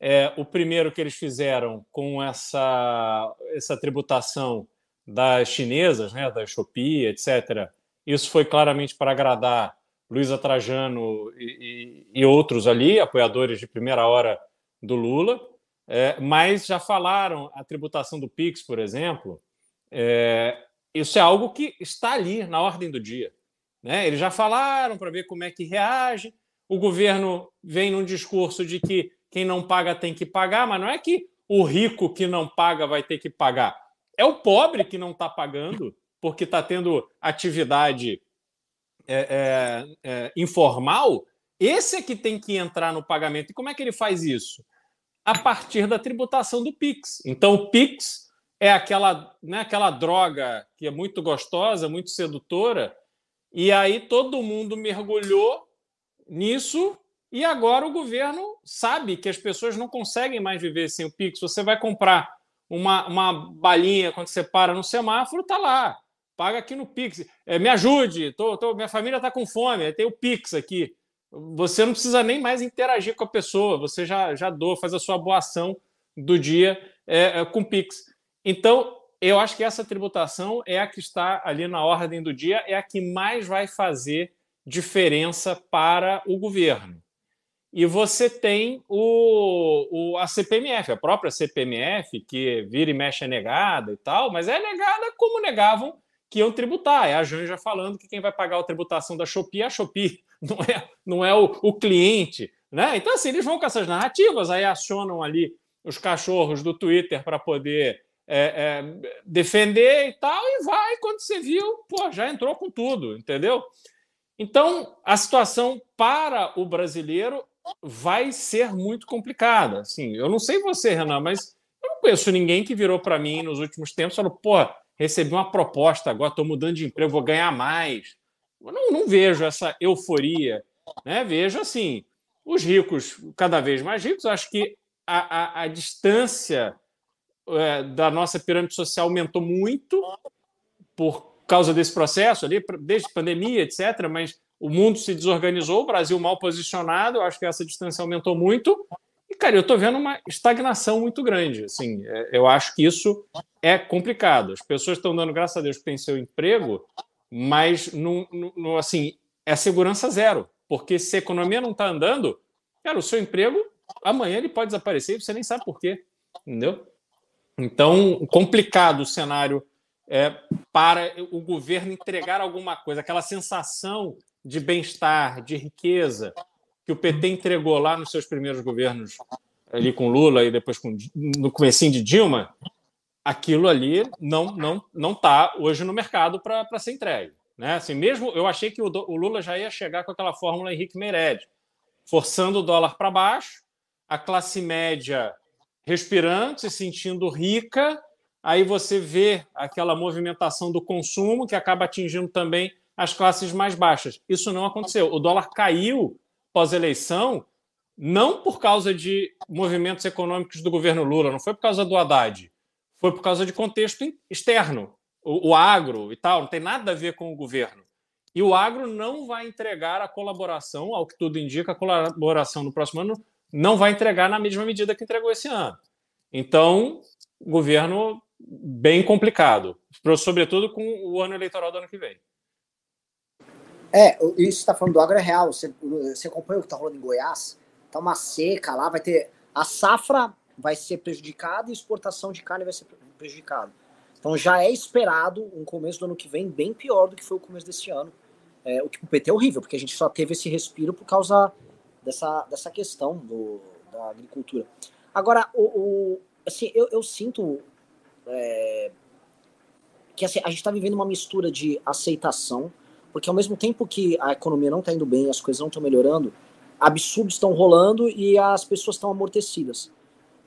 é, o primeiro que eles fizeram com essa, essa tributação das chinesas, né, da Shopee, etc., isso foi claramente para agradar Luísa Trajano e, e, e, outros ali, apoiadores de primeira hora do Lula, é, mas já falaram a tributação do PIX, por exemplo. É, isso é algo que está ali na ordem do dia. Né? Eles já falaram para ver como é que reage. O governo vem num discurso de que quem não paga tem que pagar, mas não é que o rico que não paga vai ter que pagar. É o pobre que não está pagando porque está tendo atividade é, é, é, informal. Esse é que tem que entrar no pagamento. E como é que ele faz isso? A partir da tributação do Pix. Então, o Pix é aquela, né, aquela droga que é muito gostosa, muito sedutora, e aí todo mundo mergulhou nisso e agora o governo sabe que as pessoas não conseguem mais viver sem o Pix. Você vai comprar uma, uma balinha quando você para no semáforo, tá lá. Paga aqui no Pix. É, me ajude, tô, tô, minha família está com fome, tem o Pix aqui. Você não precisa nem mais interagir com a pessoa, você já, já doa, faz a sua boa ação do dia é, é, com Pix. Então, eu acho que essa tributação é a que está ali na ordem do dia, é a que mais vai fazer diferença para o governo. E você tem o, o, a CPMF, a própria CPMF, que vira e mexe é negada e tal, mas é negada como negavam que iam tributar. É a Janja falando que quem vai pagar a tributação da Shopee é a Shopee, *laughs* não é, não é o, o cliente. Né? Então, assim, eles vão com essas narrativas, aí acionam ali os cachorros do Twitter para poder é, é, defender e tal, e vai, quando você viu, pô, já entrou com tudo, entendeu? Então, a situação para o brasileiro vai ser muito complicada. Assim, eu não sei você, Renan, mas eu não conheço ninguém que virou para mim nos últimos tempos e falou: pô, recebi uma proposta, agora estou mudando de emprego, vou ganhar mais. Eu não, não vejo essa euforia. Né? Vejo assim, os ricos cada vez mais ricos, acho que a, a, a distância é, da nossa pirâmide social aumentou muito por causa desse processo ali, desde pandemia, etc. Mas o mundo se desorganizou, o Brasil mal posicionado, eu acho que essa distância aumentou muito. E, cara, eu estou vendo uma estagnação muito grande. Assim, é, eu acho que isso é complicado. As pessoas estão dando graças a Deus que têm seu emprego, mas no, assim, é segurança zero. Porque se a economia não está andando, cara, o seu emprego amanhã ele pode desaparecer e você nem sabe por quê. Entendeu? Então, complicado o cenário é, para o governo entregar alguma coisa, aquela sensação de bem-estar, de riqueza que o PT entregou lá nos seus primeiros governos, ali com Lula e depois com, no comecinho de Dilma, aquilo ali não não não está hoje no mercado para ser entregue. Né? Assim, mesmo eu achei que o, o, Lula já ia chegar com aquela fórmula Henrique Meirelles, forçando o dólar para baixo, a classe média respirando, se sentindo rica, aí você vê aquela movimentação do consumo que acaba atingindo também as classes mais baixas. Isso não aconteceu. O dólar caiu pós-eleição não por causa de movimentos econômicos do governo Lula, não foi por causa do Haddad, foi por causa de contexto externo, o, o agro e tal, não tem nada a ver com o governo. E o agro não vai entregar a colaboração, ao que tudo indica, a colaboração no próximo ano não vai entregar na mesma medida que entregou esse ano. Então, governo bem complicado, sobretudo com o ano eleitoral do ano que vem. É, isso está falando do agro é real. Você, você acompanha o que está rolando em Goiás? Tá uma seca lá, vai ter. A safra vai ser prejudicada e a exportação de carne vai ser prejudicada. Então já é esperado um começo do ano que vem bem pior do que foi o começo desse ano. É, o que o PT é horrível, porque a gente só teve esse respiro por causa dessa, dessa questão do, da agricultura. Agora, o, o assim, eu, eu sinto é, que assim, a gente está vivendo uma mistura de aceitação porque ao mesmo tempo que a economia não está indo bem, as coisas não estão melhorando, absurdos estão rolando e as pessoas estão amortecidas.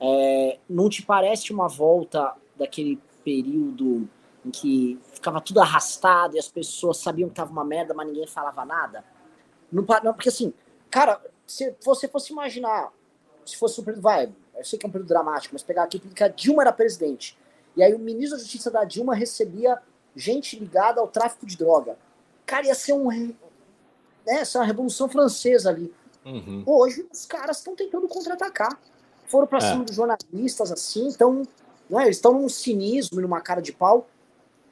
É, não te parece uma volta daquele período em que ficava tudo arrastado e as pessoas sabiam que tava uma merda, mas ninguém falava nada? Não, não porque assim, cara, se você fosse imaginar, se fosse um período, vai, eu sei que é um período dramático, mas pegar aqui que a Dilma era presidente, e aí o ministro da Justiça da Dilma recebia gente ligada ao tráfico de droga. Cara, ia ser um. Né, essa revolução francesa ali. Uhum. Hoje, os caras estão tentando contra-atacar. Foram para é. cima dos jornalistas, assim, então. Né, eles estão num cinismo, numa cara de pau.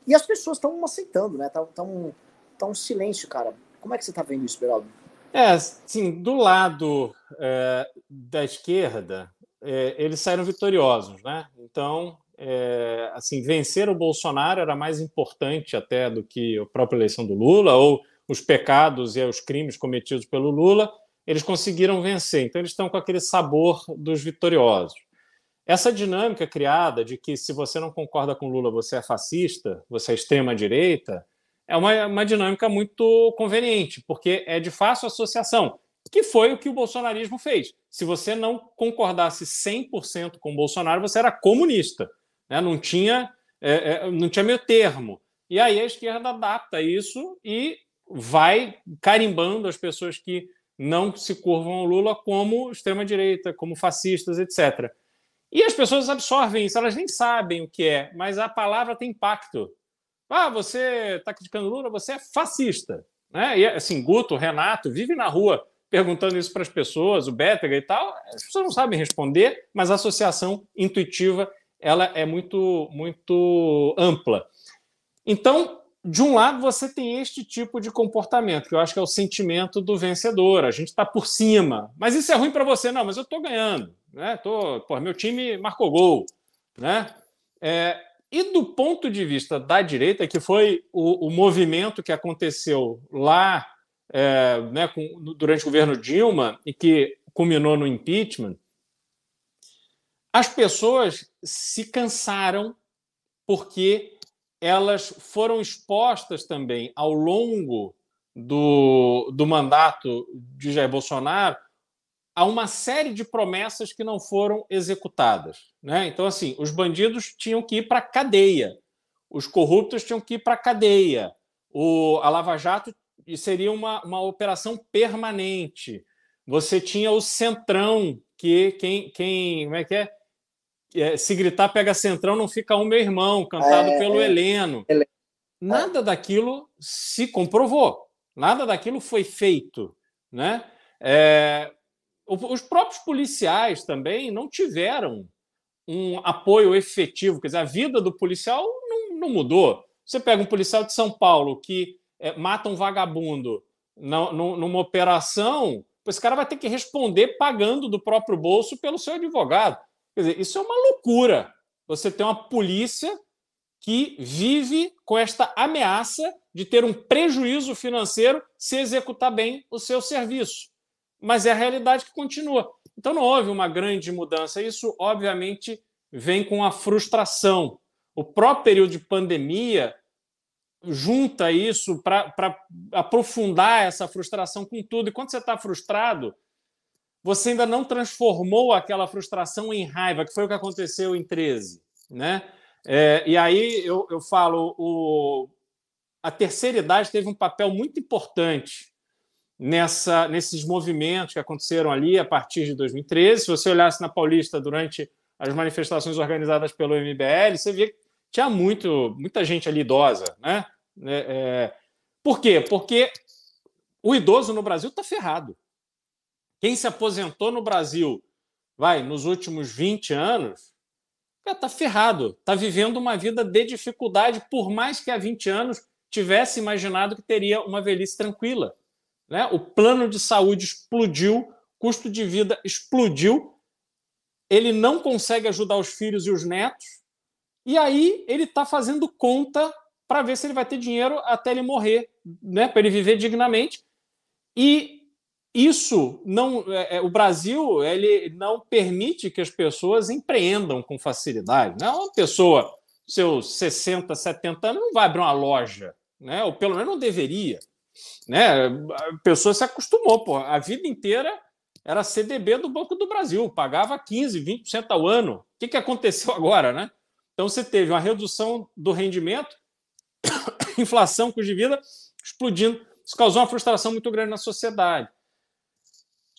E as pessoas estão aceitando, né? Estão tá um silêncio, cara. Como é que você está vendo isso, Beraldo? É, sim, do lado é, da esquerda, é, eles saíram vitoriosos, né? Então, é, assim, vencer o Bolsonaro era mais importante até do que a própria eleição do Lula ou os pecados e os crimes cometidos pelo Lula. Eles conseguiram vencer, então eles estão com aquele sabor dos vitoriosos. Essa dinâmica criada de que se você não concorda com Lula, você é fascista, você é extrema-direita, é uma, uma dinâmica muito conveniente, porque é de fácil associação, que foi o que o bolsonarismo fez. Se você não concordasse 100% com Bolsonaro, você era comunista, né? não, tinha, é, é, não tinha meio termo. E aí a esquerda adapta isso e vai carimbando as pessoas que não se curvam ao Lula como extrema-direita, como fascistas, etc. E as pessoas absorvem isso, elas nem sabem o que é, mas a palavra tem impacto. Ah, você está criticando Lula, você é fascista. Né? E assim, Guto, Renato, vive na rua perguntando isso para as pessoas, o Bétega e tal, as pessoas não sabem responder, mas a associação intuitiva ela é muito, muito ampla. Então, de um lado, você tem este tipo de comportamento, que eu acho que é o sentimento do vencedor. A gente está por cima. Mas isso é ruim para você. Não, mas eu estou ganhando. Né? Tô, pô, meu time marcou gol. Né? É, e do ponto de vista da direita, que foi o, o movimento que aconteceu lá é, né, com, durante o governo Dilma e que culminou no impeachment, as pessoas se cansaram porque elas foram expostas também ao longo do, do mandato de Jair Bolsonaro a uma série de promessas que não foram executadas. Né? Então, assim, os bandidos tinham que ir para a cadeia, os corruptos tinham que ir para a cadeia, o, a Lava Jato seria uma, uma operação permanente. Você tinha o Centrão, que quem, quem como é que é? É se gritar pega Centrão, não fica um meu irmão, cantado é, pelo é, Heleno. Nada daquilo se comprovou, nada daquilo foi feito. Né? É, os próprios policiais também não tiveram um apoio efetivo. Quer dizer, a vida do policial não, não mudou. Você pega um policial de São Paulo que é, mata um vagabundo na, numa operação, esse cara vai ter que responder pagando do próprio bolso pelo seu advogado. Quer dizer, isso é uma loucura. Você tem uma polícia que vive com esta ameaça de ter um prejuízo financeiro se executar bem o seu serviço mas é a realidade que continua. Então não houve uma grande mudança. Isso, obviamente, vem com a frustração. O próprio período de pandemia junta isso para aprofundar essa frustração com tudo. E quando você está frustrado, você ainda não transformou aquela frustração em raiva, que foi o que aconteceu em 13. Né? É, e aí eu, eu falo, o, a terceira idade teve um papel muito importante nessa, nesses movimentos que aconteceram ali a partir de 2013. Se você olhasse na Paulista durante as manifestações organizadas pelo MBL, você via que tinha muito, muita gente ali idosa. Né? É, é... Por quê? Porque o idoso no Brasil está ferrado. Quem se aposentou no Brasil, vai, nos últimos 20 anos, está ferrado, está vivendo uma vida de dificuldade, por mais que há 20 anos tivesse imaginado que teria uma velhice tranquila. Né? O plano de saúde explodiu, custo de vida explodiu, ele não consegue ajudar os filhos e os netos, e aí ele está fazendo conta para ver se ele vai ter dinheiro até ele morrer, né? para ele viver dignamente. E isso não, é, é, o Brasil ele não permite que as pessoas empreendam com facilidade. Né? Uma pessoa, seus 60, 70 anos, não vai abrir uma loja, né? ou pelo menos não deveria. Né? A pessoa se acostumou, pô. A vida inteira era CDB do Banco do Brasil, pagava 15, 20% ao ano. O que, que aconteceu agora, né? Então você teve uma redução do rendimento, *coughs* inflação, custo de vida explodindo. Isso causou uma frustração muito grande na sociedade.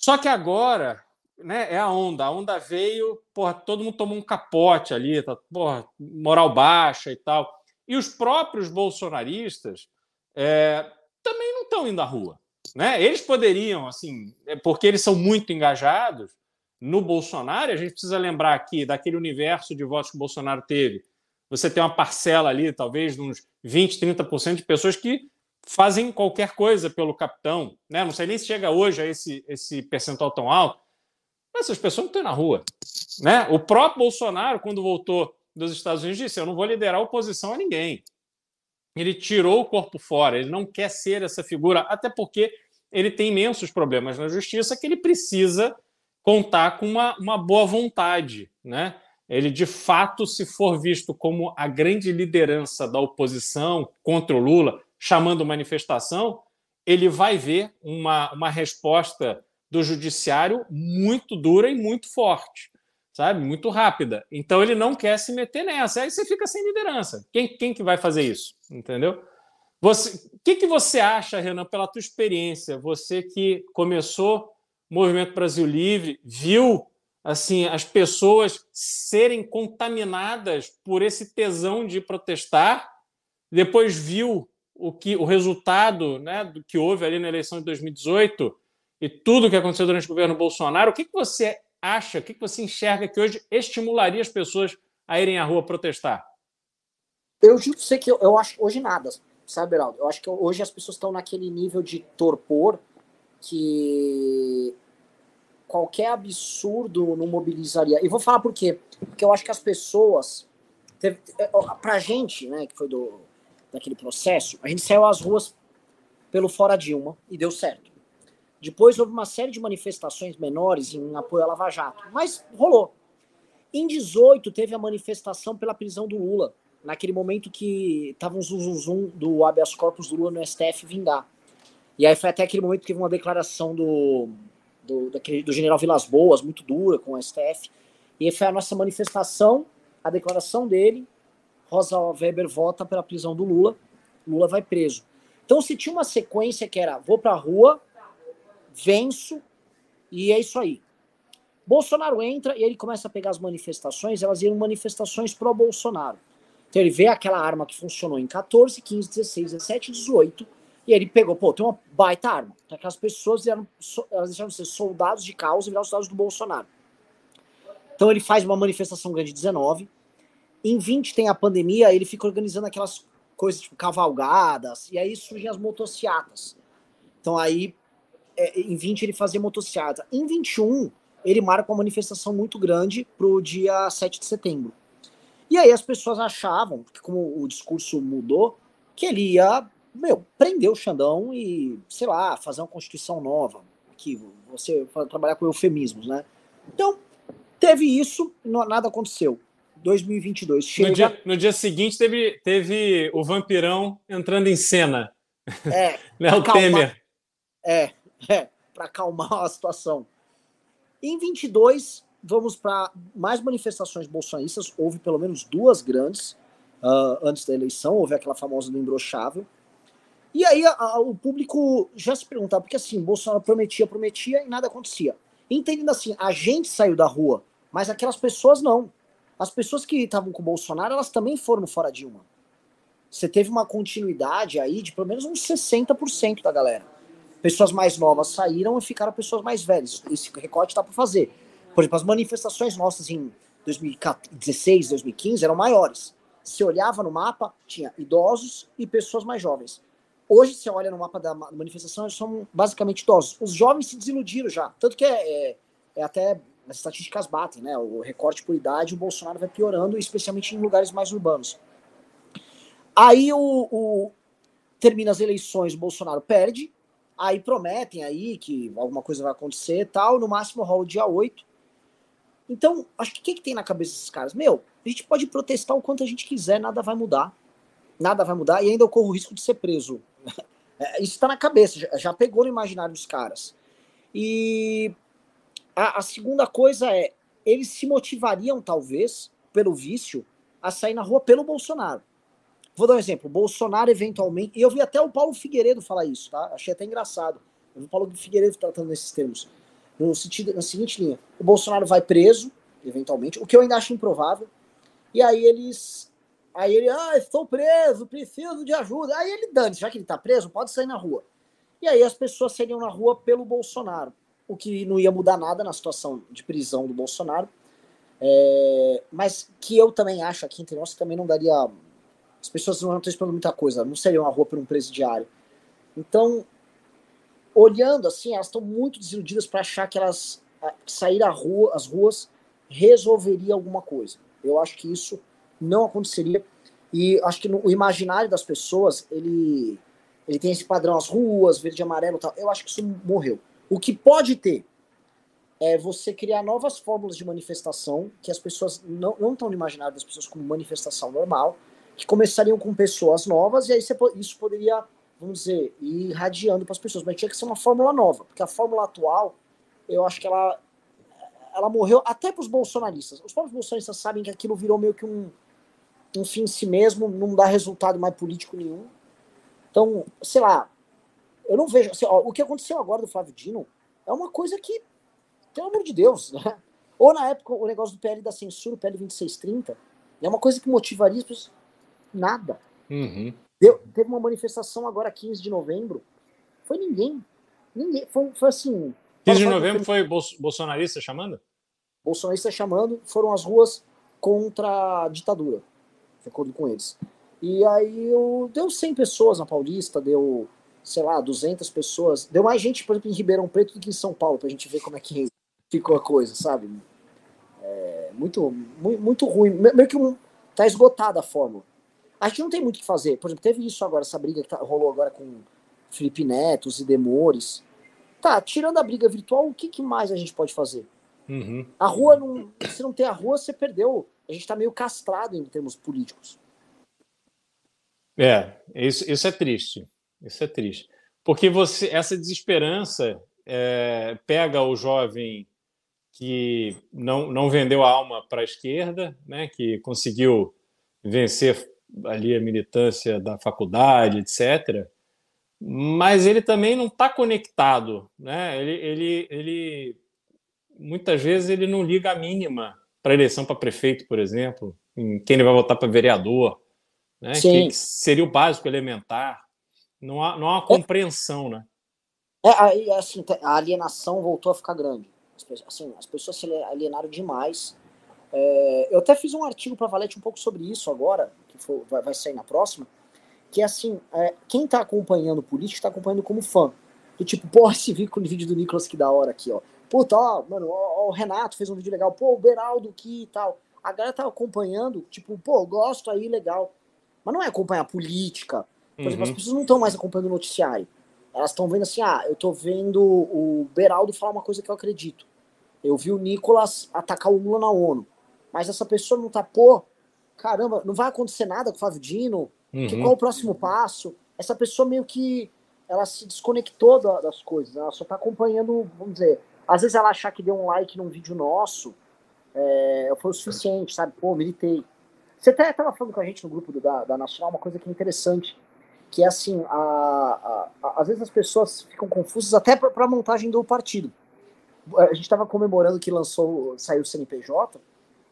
Só que agora né, é a onda. A onda veio, porra, todo mundo tomou um capote ali, tá, porra, moral baixa e tal. E os próprios bolsonaristas é, também não estão indo à rua. Né? Eles poderiam, assim, é porque eles são muito engajados no Bolsonaro, a gente precisa lembrar aqui daquele universo de votos que o Bolsonaro teve. Você tem uma parcela ali, talvez, de uns 20, 30% de pessoas que fazem qualquer coisa pelo capitão, né? Não sei nem se chega hoje a esse, esse percentual tão alto, essas pessoas não estão na rua, né? O próprio Bolsonaro, quando voltou dos Estados Unidos, disse: Eu não vou liderar oposição a ninguém. Ele tirou o corpo fora, ele não quer ser essa figura, até porque ele tem imensos problemas na justiça que ele precisa contar com uma, uma boa vontade, né? Ele de fato, se for visto como a grande liderança da oposição contra o Lula, chamando manifestação, ele vai ver uma, uma resposta do judiciário muito dura e muito forte, sabe? Muito rápida. Então ele não quer se meter nessa. Aí você fica sem liderança. Quem, quem que vai fazer isso? Entendeu? O que, que você acha, Renan, pela tua experiência? Você que começou o Movimento Brasil Livre, viu assim as pessoas serem contaminadas por esse tesão de protestar, depois viu o que o resultado né, do que houve ali na eleição de 2018 e tudo que aconteceu durante o governo Bolsonaro, o que, que você acha, o que, que você enxerga que hoje estimularia as pessoas a irem à rua protestar? Eu juro sei que eu, eu acho hoje nada, sabe, Beraldo? Eu acho que hoje as pessoas estão naquele nível de torpor que qualquer absurdo não mobilizaria. E vou falar por quê? Porque eu acho que as pessoas. Teve, é, pra gente, né, que foi do, daquele processo, a gente saiu às ruas pelo Fora Dilma e deu certo. Depois houve uma série de manifestações menores em apoio à Lava Jato, mas rolou. Em 18 teve a manifestação pela prisão do Lula, naquele momento que estava um zum do habeas corpus do Lula no STF vingar. E aí foi até aquele momento que teve uma declaração do, do, daquele, do general Vilas Boas, muito dura com o STF. E foi a nossa manifestação, a declaração dele, Rosa Weber vota pela prisão do Lula, Lula vai preso. Então se tinha uma sequência que era vou pra rua, venço e é isso aí. Bolsonaro entra e ele começa a pegar as manifestações, elas iam manifestações pró Bolsonaro. Então ele vê aquela arma que funcionou em 14, 15, 16, 17, 18 e ele pegou, pô, tem uma baita arma. Então aquelas pessoas eram, elas deixaram de ser soldados de causa e viraram soldados do Bolsonaro. Então ele faz uma manifestação grande 19 em 20 tem a pandemia, ele fica organizando aquelas coisas tipo cavalgadas, e aí surgem as motocicletas. Então aí, é, em 20 ele fazia motocicleta. Em 21, ele marca uma manifestação muito grande pro dia 7 de setembro. E aí as pessoas achavam, que como o discurso mudou, que ele ia, meu, prender o Xandão e, sei lá, fazer uma constituição nova. Que você trabalhar com eufemismos, né? Então, teve isso, nada aconteceu. 2022. Chega... No, dia, no dia seguinte teve, teve o vampirão entrando em cena. É. *laughs* Léo Temer. É, é para acalmar a situação. Em 22, vamos para mais manifestações bolsonaristas. Houve pelo menos duas grandes uh, antes da eleição. Houve aquela famosa do imbrochável. E aí a, a, o público já se perguntava, porque assim, Bolsonaro prometia, prometia e nada acontecia. Entendendo assim, a gente saiu da rua, mas aquelas pessoas não. As pessoas que estavam com o Bolsonaro, elas também foram fora Dilma. Você teve uma continuidade aí de pelo menos uns 60% da galera. Pessoas mais novas saíram e ficaram pessoas mais velhas. Esse recorte está para fazer. Por exemplo, as manifestações nossas em 2016, 2015 eram maiores. Você olhava no mapa, tinha idosos e pessoas mais jovens. Hoje, você olha no mapa da manifestação, eles são basicamente idosos. Os jovens se desiludiram já. Tanto que é, é, é até as estatísticas batem, né? O recorte por idade, o Bolsonaro vai piorando, especialmente em lugares mais urbanos. Aí o, o termina as eleições, o Bolsonaro perde, aí prometem aí que alguma coisa vai acontecer tal, no máximo rola o dia 8. Então, acho que o que, que tem na cabeça desses caras? Meu, a gente pode protestar o quanto a gente quiser, nada vai mudar. Nada vai mudar e ainda eu corro o risco de ser preso. *laughs* É, isso está na cabeça, já, já pegou no imaginário dos caras. E a, a segunda coisa é, eles se motivariam, talvez, pelo vício, a sair na rua pelo Bolsonaro. Vou dar um exemplo. Bolsonaro, eventualmente. E eu vi até o Paulo Figueiredo falar isso, tá? Achei até engraçado. Eu vi o Paulo Figueiredo tratando nesses termos. No sentido, na seguinte linha: o Bolsonaro vai preso, eventualmente, o que eu ainda acho improvável. E aí eles. Aí ele, ah, estou preso, preciso de ajuda. Aí ele dane, já que ele está preso, pode sair na rua. E aí as pessoas seriam na rua pelo Bolsonaro o que não ia mudar nada na situação de prisão do Bolsonaro. É, mas que eu também acho aqui entre nós também não daria. As pessoas não estão esperando muita coisa, não seria uma rua para um presidiário. Então, olhando assim, elas estão muito desiludidas para achar que elas que sair à rua, às ruas resolveria alguma coisa. Eu acho que isso não aconteceria e acho que no, o imaginário das pessoas ele ele tem esse padrão as ruas verde e amarelo tal. Eu acho que isso morreu. O que pode ter é você criar novas fórmulas de manifestação que as pessoas não, não estão no pessoas como manifestação normal, que começariam com pessoas novas e aí você, isso poderia vamos dizer, ir irradiando para as pessoas. Mas tinha que ser uma fórmula nova, porque a fórmula atual, eu acho que ela, ela morreu até para os bolsonaristas. Os próprios bolsonaristas sabem que aquilo virou meio que um, um fim em si mesmo, não dá resultado mais político nenhum. Então, sei lá, eu não vejo. Assim, ó, o que aconteceu agora do Flávio Dino é uma coisa que, pelo amor de Deus, né? Ou na época o negócio do PL da censura, o PL 2630, é uma coisa que motivaria as pessoas. Nada. Uhum. Deu, teve uma manifestação agora, 15 de novembro. Foi ninguém. Ninguém. Foi, foi assim. 15 de novembro foi bolsonarista chamando? Bolsonarista chamando, foram as ruas contra a ditadura, de acordo com eles. E aí eu, deu 100 pessoas na Paulista, deu, sei lá, 200 pessoas. Deu mais gente, por exemplo, em Ribeirão Preto do que em São Paulo, pra gente ver como é que ficou a coisa, sabe? É, muito, muito, muito ruim. Meio que um, tá esgotada a fórmula. A gente não tem muito o que fazer. Por exemplo, teve isso agora, essa briga que tá, rolou agora com Felipe Neto, e Demores. Tá, tirando a briga virtual, o que, que mais a gente pode fazer? Uhum. A rua, não, se não tem a rua, você perdeu. A gente tá meio castrado em termos políticos. É, isso, isso é triste. Isso é triste. Porque você, essa desesperança é, pega o jovem que não, não vendeu a alma para a esquerda, né, que conseguiu vencer ali a militância da faculdade, etc. Mas ele também não está conectado, né? Ele, ele, ele muitas vezes ele não liga a mínima para eleição para prefeito, por exemplo, em quem ele vai votar para vereador, né? Sim. Que seria o básico elementar. Não há, não há uma compreensão, né? É, assim, a alienação voltou a ficar grande. Assim, as pessoas se alienaram demais. É, eu até fiz um artigo para Valete um pouco sobre isso agora, for, vai, vai sair na próxima, que é assim, é, quem tá acompanhando política está acompanhando como fã. Do tipo, pô, *laughs* esse vídeo do Nicolas que da hora aqui, ó. Puta, ó, mano, ó, ó, o Renato fez um vídeo legal, pô, o Beraldo aqui e tal. A galera tá acompanhando, tipo, pô, gosto aí, legal. Mas não é acompanhar política. Por uhum. exemplo, as pessoas não estão mais acompanhando o noticiário. Elas estão vendo assim, ah, eu tô vendo o Beraldo falar uma coisa que eu acredito. Eu vi o Nicolas atacar o Lula na ONU. Mas essa pessoa não tá, pô, caramba, não vai acontecer nada com o Flávio Dino? Uhum. Que, qual o próximo passo? Essa pessoa meio que ela se desconectou da, das coisas, ela só tá acompanhando, vamos dizer, às vezes ela achar que deu um like num vídeo nosso é, foi o suficiente, sabe? Pô, militei. Você até estava falando com a gente no grupo do, da, da Nacional uma coisa que é interessante, que é assim, a, a, a às vezes as pessoas ficam confusas até para a montagem do partido. A gente estava comemorando que lançou, saiu o CNPJ,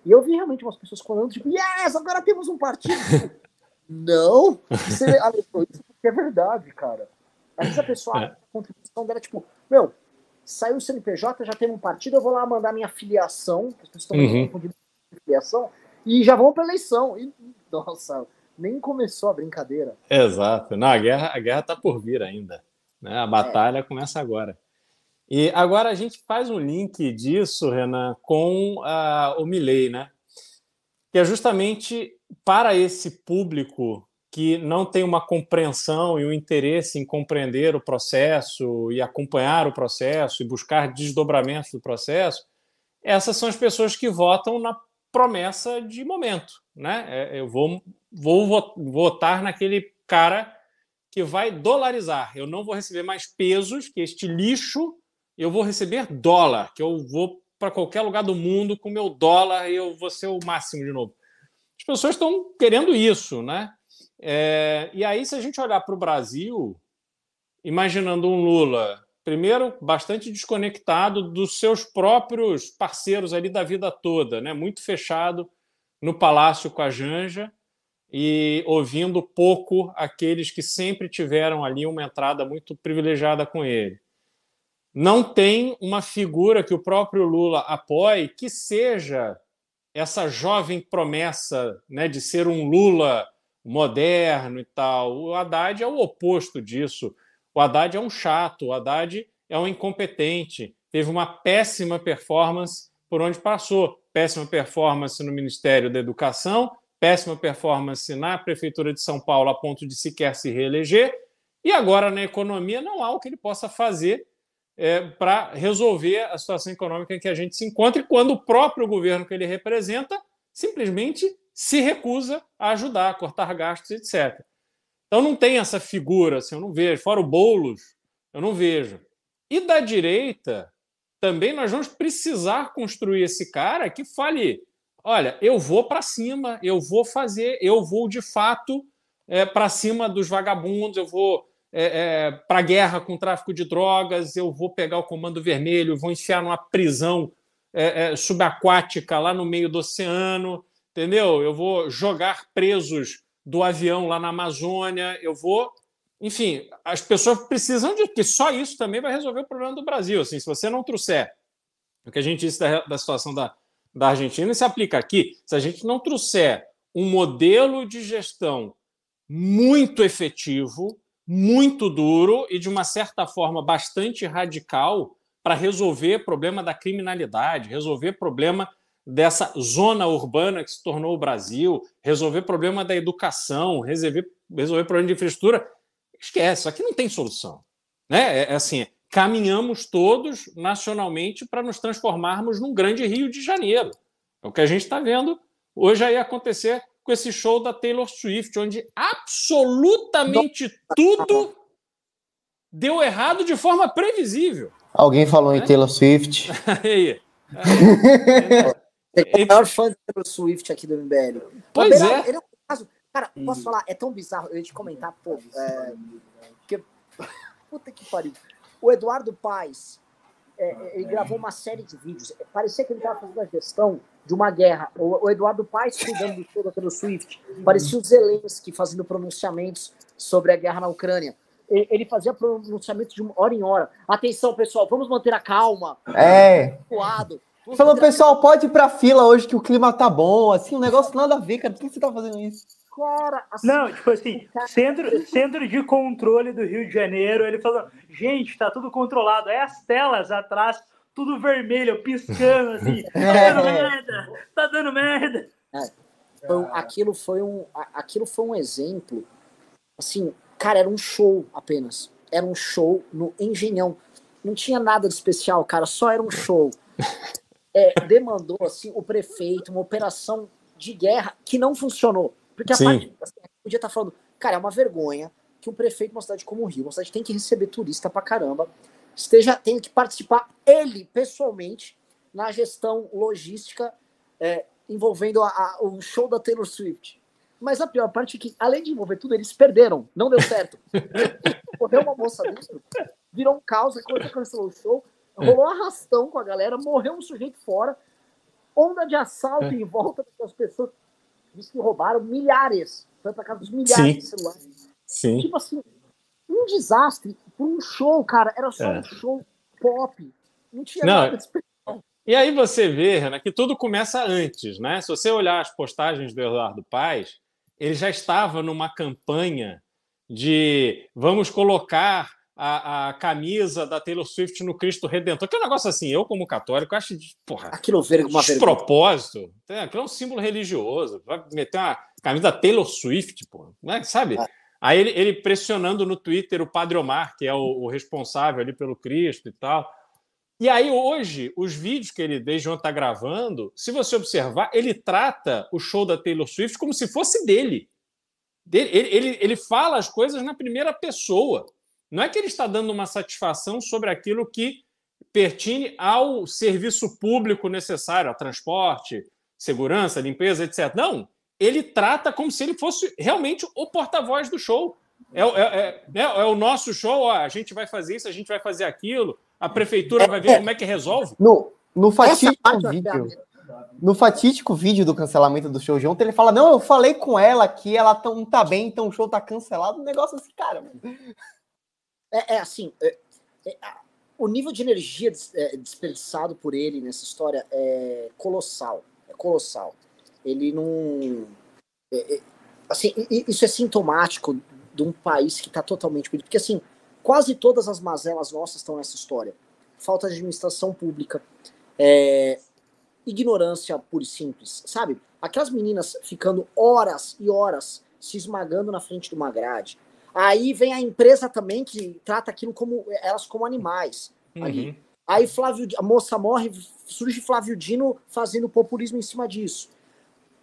e eu vi realmente umas pessoas falando, tipo, yes, agora temos um partido. *laughs* não, você *laughs* alegrou isso porque é verdade, cara. Às vezes a pessoa, é. a contribuição dela, tipo, meu, saiu o CNPJ, já tem um partido, eu vou lá mandar minha filiação, as pessoas estão uhum. confundindo filiação, e já vão para eleição. E, nossa, nem começou a brincadeira. Exato. Não, a guerra, a guerra tá por vir ainda. Né? A batalha é. começa agora. E agora a gente faz um link disso, Renan, com uh, o Milley, né? Que é justamente para esse público que não tem uma compreensão e um interesse em compreender o processo e acompanhar o processo e buscar desdobramentos do processo, essas são as pessoas que votam na promessa de momento, né? É, eu vou, vou votar naquele cara que vai dolarizar. Eu não vou receber mais pesos que este lixo eu vou receber dólar, que eu vou para qualquer lugar do mundo com meu dólar e eu vou ser o máximo de novo. As pessoas estão querendo isso, né? É, e aí, se a gente olhar para o Brasil, imaginando um Lula, primeiro, bastante desconectado dos seus próprios parceiros ali da vida toda, né? Muito fechado no palácio com a Janja e ouvindo pouco aqueles que sempre tiveram ali uma entrada muito privilegiada com ele não tem uma figura que o próprio Lula apoie que seja essa jovem promessa né, de ser um Lula moderno e tal. O Haddad é o oposto disso. O Haddad é um chato, o Haddad é um incompetente, teve uma péssima performance por onde passou. Péssima performance no Ministério da Educação, péssima performance na Prefeitura de São Paulo a ponto de sequer se reeleger, e agora na economia não há o que ele possa fazer é, para resolver a situação econômica em que a gente se encontra, e quando o próprio governo que ele representa simplesmente se recusa a ajudar, a cortar gastos, etc. Então não tem essa figura, assim, eu não vejo. Fora o Boulos, eu não vejo. E da direita, também nós vamos precisar construir esse cara que fale: olha, eu vou para cima, eu vou fazer, eu vou de fato é, para cima dos vagabundos, eu vou é, é, para a guerra com o tráfico de drogas, eu vou pegar o Comando Vermelho, vou enfiar numa prisão é, é subaquática lá no meio do oceano, entendeu? Eu vou jogar presos do avião lá na Amazônia, eu vou. Enfim, as pessoas precisam de. Porque só isso também vai resolver o problema do Brasil. Assim, se você não trouxer o que a gente disse da, da situação da, da Argentina, se aplica aqui. Se a gente não trouxer um modelo de gestão muito efetivo, muito duro e, de uma certa forma, bastante radical para resolver problema da criminalidade, resolver problema dessa zona urbana que se tornou o Brasil, resolver problema da educação, resolver, resolver problema de infraestrutura, esquece, aqui não tem solução. Né? É, é assim, caminhamos todos nacionalmente para nos transformarmos num grande Rio de Janeiro. É o que a gente está vendo hoje aí acontecer com esse show da Taylor Swift, onde absolutamente tudo deu errado de forma previsível. Alguém falou em né? Taylor Swift. *laughs* aí. É o maior fã de Taylor Swift aqui do MBL. Pois é. Ele é um. Cara, posso falar? É tão bizarro. Eu ia te comentar, pô. É, que... *laughs* Puta que pariu. O Eduardo Paes, é, é, ele gravou uma série de vídeos. Parecia que ele estava fazendo a gestão de uma guerra. O, o Eduardo Paes cuidando do show da Taylor Swift. Parecia o Zelensky fazendo pronunciamentos sobre a guerra na Ucrânia ele fazia pronunciamentos de hora em hora. Atenção, pessoal, vamos manter a calma. É. Voado. Falou, pessoal, pode ir pra fila hoje que o clima tá bom. Assim, um negócio nada a ver, cara. Por que você tá fazendo isso? Cara, assim, não, tipo assim, centro, centro de controle do Rio de Janeiro, ele falou, gente, tá tudo controlado. Aí as telas atrás, tudo vermelho, piscando, assim, *laughs* tá é. dando merda, tá dando merda. É. Foi, aquilo, foi um, aquilo foi um exemplo, assim, cara, era um show apenas. Era um show no Engenhão. Não tinha nada de especial, cara, só era um show *laughs* é, demandou assim, o prefeito uma operação de guerra que não funcionou. Porque a Sim. parte, assim, podia estar falando, cara, é uma vergonha que um prefeito de uma cidade como o Rio, uma cidade tem que receber turista pra caramba, esteja tendo que participar ele pessoalmente na gestão logística é, envolvendo a, a, o show da Taylor Swift. Mas a pior parte é que, além de envolver tudo, eles perderam. Não deu certo. *laughs* Morreu uma moça dentro, virou um caos, quando cancelou o show, Rolou arrastão com a galera, morreu um sujeito fora, onda de assalto é. em volta das pessoas. Diz que roubaram milhares. Foi para casa dos milhares Sim. de celulares. Sim. Tipo assim, um desastre por um show, cara. Era só é. um show pop. Não tinha Não, nada de especial. E aí você vê, Renan, que tudo começa antes, né? Se você olhar as postagens do Eduardo Paz, ele já estava numa campanha de vamos colocar a, a, camisa da Taylor Swift no Cristo Redentor, que é um negócio assim, eu como católico acho porra, aquilo ver uma propósito, aquilo é um símbolo religioso, vai meter uma camisa da Taylor Swift, porra, né? sabe? Ah. Aí ele, ele, pressionando no Twitter o Padre Omar, que é o, o, responsável ali pelo Cristo e tal. E aí hoje, os vídeos que ele desde ontem está gravando, se você observar, ele trata o show da Taylor Swift como se fosse dele. Ele, ele, ele fala as coisas na primeira pessoa. Não é que ele está dando uma satisfação sobre aquilo que pertine ao serviço público necessário, ao transporte, segurança, limpeza, etc. Não, ele trata como se ele fosse realmente o porta-voz do show. É, é, é, né, é, o nosso show, ó, a gente vai fazer isso, a gente vai fazer aquilo, a prefeitura vai ver como é que resolve. No, no fatídico vídeo, no fatídico vídeo do cancelamento do show de ontem, ele fala: Não, eu falei com ela que ela não tá bem, então o show tá cancelado. Um negócio assim, cara. É, é assim, é, é, o nível de energia des, é, desperdiçado por ele nessa história é colossal. É colossal. Ele não. É, é, assim, isso é sintomático de um país que está totalmente. Porque, assim, quase todas as mazelas nossas estão nessa história. Falta de administração pública, ignorância pura e simples, sabe? Aquelas meninas ficando horas e horas se esmagando na frente de uma grade. Aí vem a empresa também que trata aquilo como elas como animais. Uhum. Aí Flávio, a moça morre, surge Flávio Dino fazendo populismo em cima disso.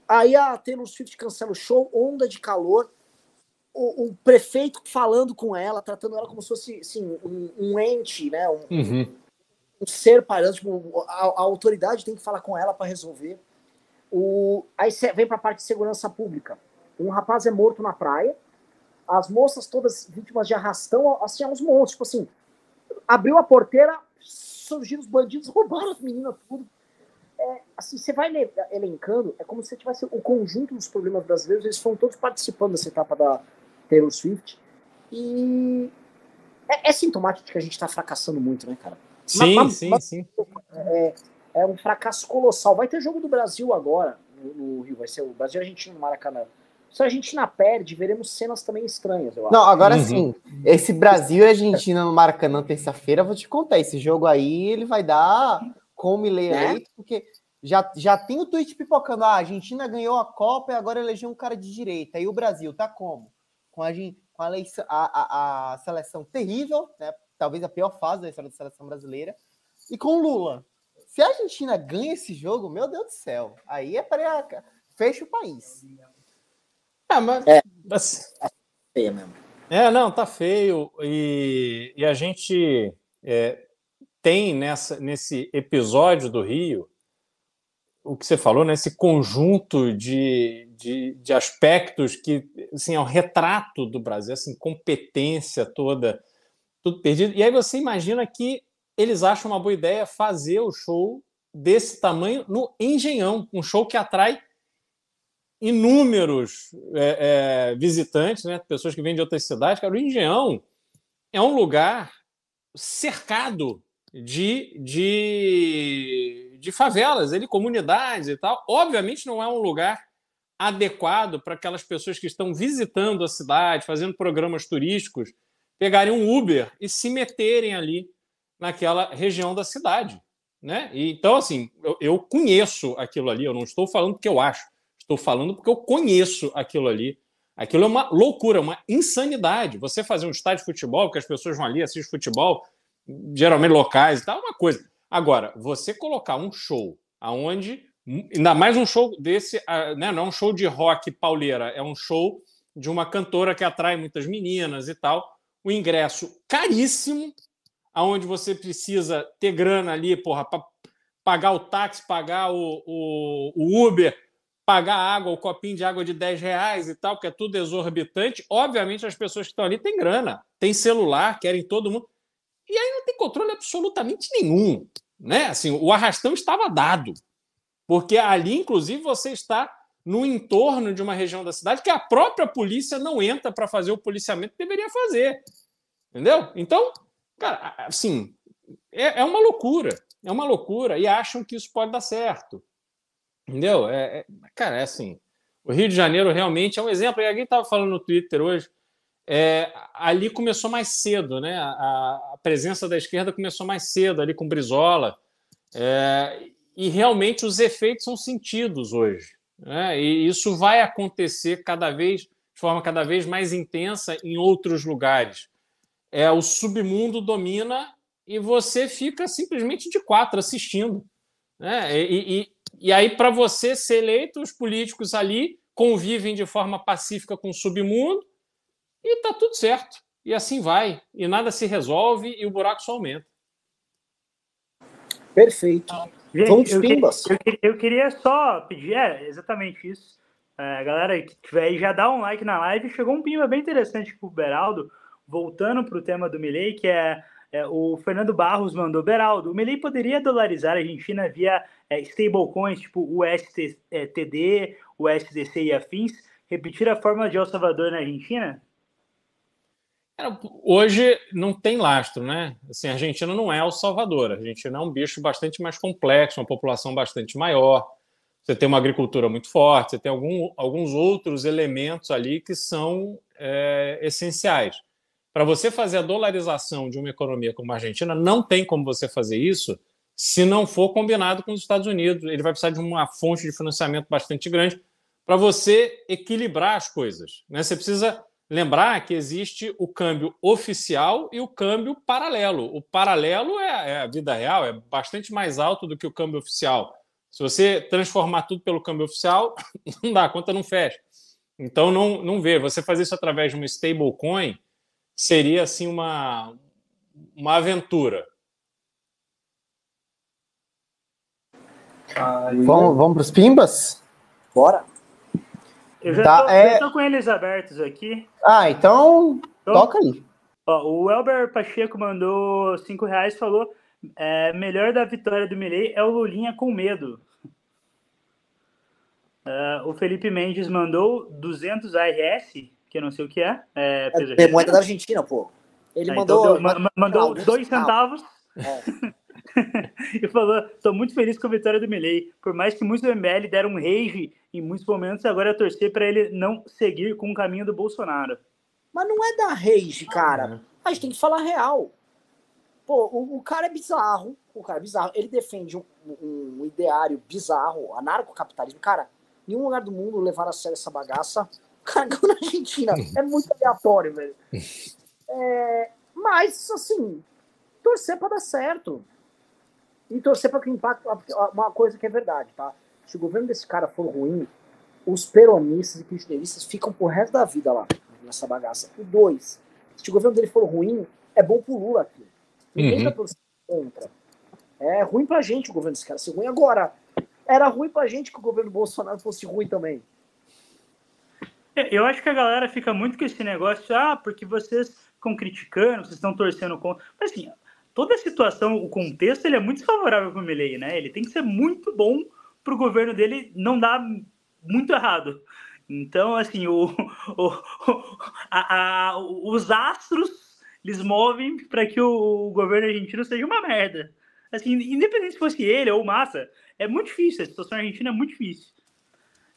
Aí a Taylor Swift cancela o show, onda de calor, o, o prefeito falando com ela, tratando ela como se fosse assim, um, um ente, né? Um, uhum. um ser parando, tipo, a, a, autoridade tem que falar com ela para resolver. O, aí vem para a parte de segurança pública. Um rapaz é morto na praia, as moças todas vítimas de arrastão, assim, é uns monstros, tipo assim, abriu a porteira, surgiram os bandidos, *laughs* roubaram as meninas tudo. É, assim, você vai elencando, é como se tivesse o conjunto dos problemas brasileiros, eles foram todos participando dessa etapa da, Taylor Swift. E é, é sintomático de que a gente está fracassando muito, né, cara? Sim, mas, sim, mas, sim. É, é, um fracasso colossal. Vai ter jogo do Brasil agora no, no Rio, vai ser o Brasil e Argentina no Maracanã. Se a Argentina perde, veremos cenas também estranhas, eu acho. Não, agora uhum. sim. Esse Brasil e Argentina no Maracanã terça-feira, vou te contar, esse jogo aí ele vai dar como ele né? porque já, já tem o tweet pipocando, ah, a Argentina ganhou a Copa e agora elegeu um cara de direita. E o Brasil tá como? com a, com a, a, a seleção terrível, né? talvez a pior fase da história da seleção brasileira, e com Lula. Se a Argentina ganha esse jogo, meu Deus do céu, aí é para fecha o país. É, mas, é, mas... feio mesmo. É, não, tá feio. E, e a gente é, tem nessa, nesse episódio do Rio o que você falou, nesse né, conjunto de, de, de, aspectos que assim, é um retrato do Brasil, assim, competência toda, tudo perdido. E aí você imagina que eles acham uma boa ideia fazer o show desse tamanho no Engenhão, um show que atrai inúmeros é, é, visitantes, né, pessoas que vêm de outras cidades. Cara, o Engenhão é um lugar cercado de, de de favelas, ele comunidades e tal. Obviamente não é um lugar adequado para aquelas pessoas que estão visitando a cidade, fazendo programas turísticos, pegarem um Uber e se meterem ali naquela região da cidade, né? E, então assim, eu, eu conheço aquilo ali. Eu não estou falando porque eu acho, estou falando porque eu conheço aquilo ali. Aquilo é uma loucura, uma insanidade. Você fazer um estádio de futebol, que as pessoas vão ali, assistem futebol, geralmente locais e tal, é uma coisa. Agora, você colocar um show aonde ainda mais um show desse, né, não é um show de rock pauleira, é um show de uma cantora que atrai muitas meninas e tal. O ingresso caríssimo, aonde você precisa ter grana ali, porra, para pagar o táxi, pagar o, o, o, Uber, pagar água, o copinho de água de 10 reais e tal, que é tudo exorbitante. Obviamente, as pessoas que estão ali têm grana, têm celular, querem todo mundo. E aí não tem controle absolutamente nenhum. Né? Assim, o arrastão estava dado. Porque ali, inclusive, você está no entorno de uma região da cidade que a própria polícia não entra para fazer o policiamento que deveria fazer. Entendeu? Então, cara, assim, é, é, uma loucura. É uma loucura. E acham que isso pode dar certo. Entendeu? É, é cara, é assim. O Rio de Janeiro realmente é um exemplo. E alguém estava falando no Twitter hoje é, ali começou mais cedo, né? A, a, presença da esquerda começou mais cedo ali com Brizola. É, e realmente os efeitos são sentidos hoje. Né? E isso vai acontecer cada vez de forma cada vez mais intensa em outros lugares. É, o submundo domina e você fica simplesmente de quatro assistindo. Né? E, e, e aí, para você ser eleito, os políticos ali convivem de forma pacífica com o submundo e tá tudo certo. E assim vai. E nada se resolve e o buraco só aumenta. Perfeito. Gente, Vamos eu, pimbas. Eu, eu, queria só pedir, é exatamente isso. É, galera que tiver aí, já dá um like na live. Chegou um pimba bem interessante pro Beraldo, voltando para o tema do Milley, que é, é, o Fernando Barros mandou. Beraldo, o Milley poderia dolarizar a Argentina via é, stablecoins, tipo o STD, o SDC e afins, repetir a fórmula de El Salvador na Argentina? Hoje não tem lastro, né? Assim, a Argentina não é El Salvador. A Argentina é um bicho bastante mais complexo, uma população bastante maior. Você tem uma agricultura muito forte, você tem algum, alguns outros elementos ali que são é, essenciais. para você fazer a dolarização de uma economia como a Argentina, não tem como você fazer isso se não for combinado com os Estados Unidos. Ele vai precisar de uma fonte de financiamento bastante grande para você equilibrar as coisas. Né? Você precisa lembrar que existe o câmbio oficial e o câmbio paralelo. O paralelo é, é, a vida real, é bastante mais alto do que o câmbio oficial. Se você transformar tudo pelo câmbio oficial, *coughs* não dá, a conta não fecha. Então não, não vê. Você fazer isso através de uma stablecoin seria assim uma, uma aventura. Vamos, vamos para os pimbas? Bora. Eu já, tá, tô, é... tô com eles abertos aqui. Ah, então, então toca aí. Ó, o Elber Pacheco mandou cinco reais e falou é, melhor da vitória do Milley é o Lulinha com medo. Uh, o Felipe Mendes mandou 200 ARS, que eu não sei o que é. É, é moeda da Argentina, pô. Ele ah, mandou. Então deu, mandou dois centavos. É. *laughs* *laughs* e falou: estou muito feliz com a vitória do Milley. Por mais que muitos do MBL deram um rage em muitos momentos, agora é torcer para ele não seguir com o caminho do Bolsonaro. Mas não é da rage, cara. A gente tem que falar real. Pô, o, o cara é bizarro. O cara é bizarro. Ele defende um, um, um ideário bizarro, anarcocapitalismo. Cara, nenhum lugar do mundo levar a sério essa bagaça. Cagão na Argentina. É muito aleatório, velho. *laughs* É, mas, assim, torcer para dar certo. E torcer para que impacte uma coisa que é verdade, tá? Se o governo desse cara for ruim, os peronistas e kirchneristas ficam por resto da vida lá, nessa bagaça. E dois, se o governo dele for ruim, é bom pro Lula aqui. Ninguém uhum. tá torcendo contra. É ruim pra gente o governo desse cara ser ruim. Agora, era ruim pra gente que o governo Bolsonaro fosse ruim também. É, eu acho que a galera fica muito com esse negócio, ah, porque vocês ficam criticando, vocês estão torcendo contra. Mas assim, toda a situação, o contexto, ele é muito favorável para o Milley, né? Ele tem que ser muito bom para o governo dele não dar muito errado. Então, assim, o, o, a, a, os astros eles movem para que o, o, governo argentino seja uma merda. Assim, independente se fosse ele ou Massa, é muito difícil. A situação argentina é muito difícil.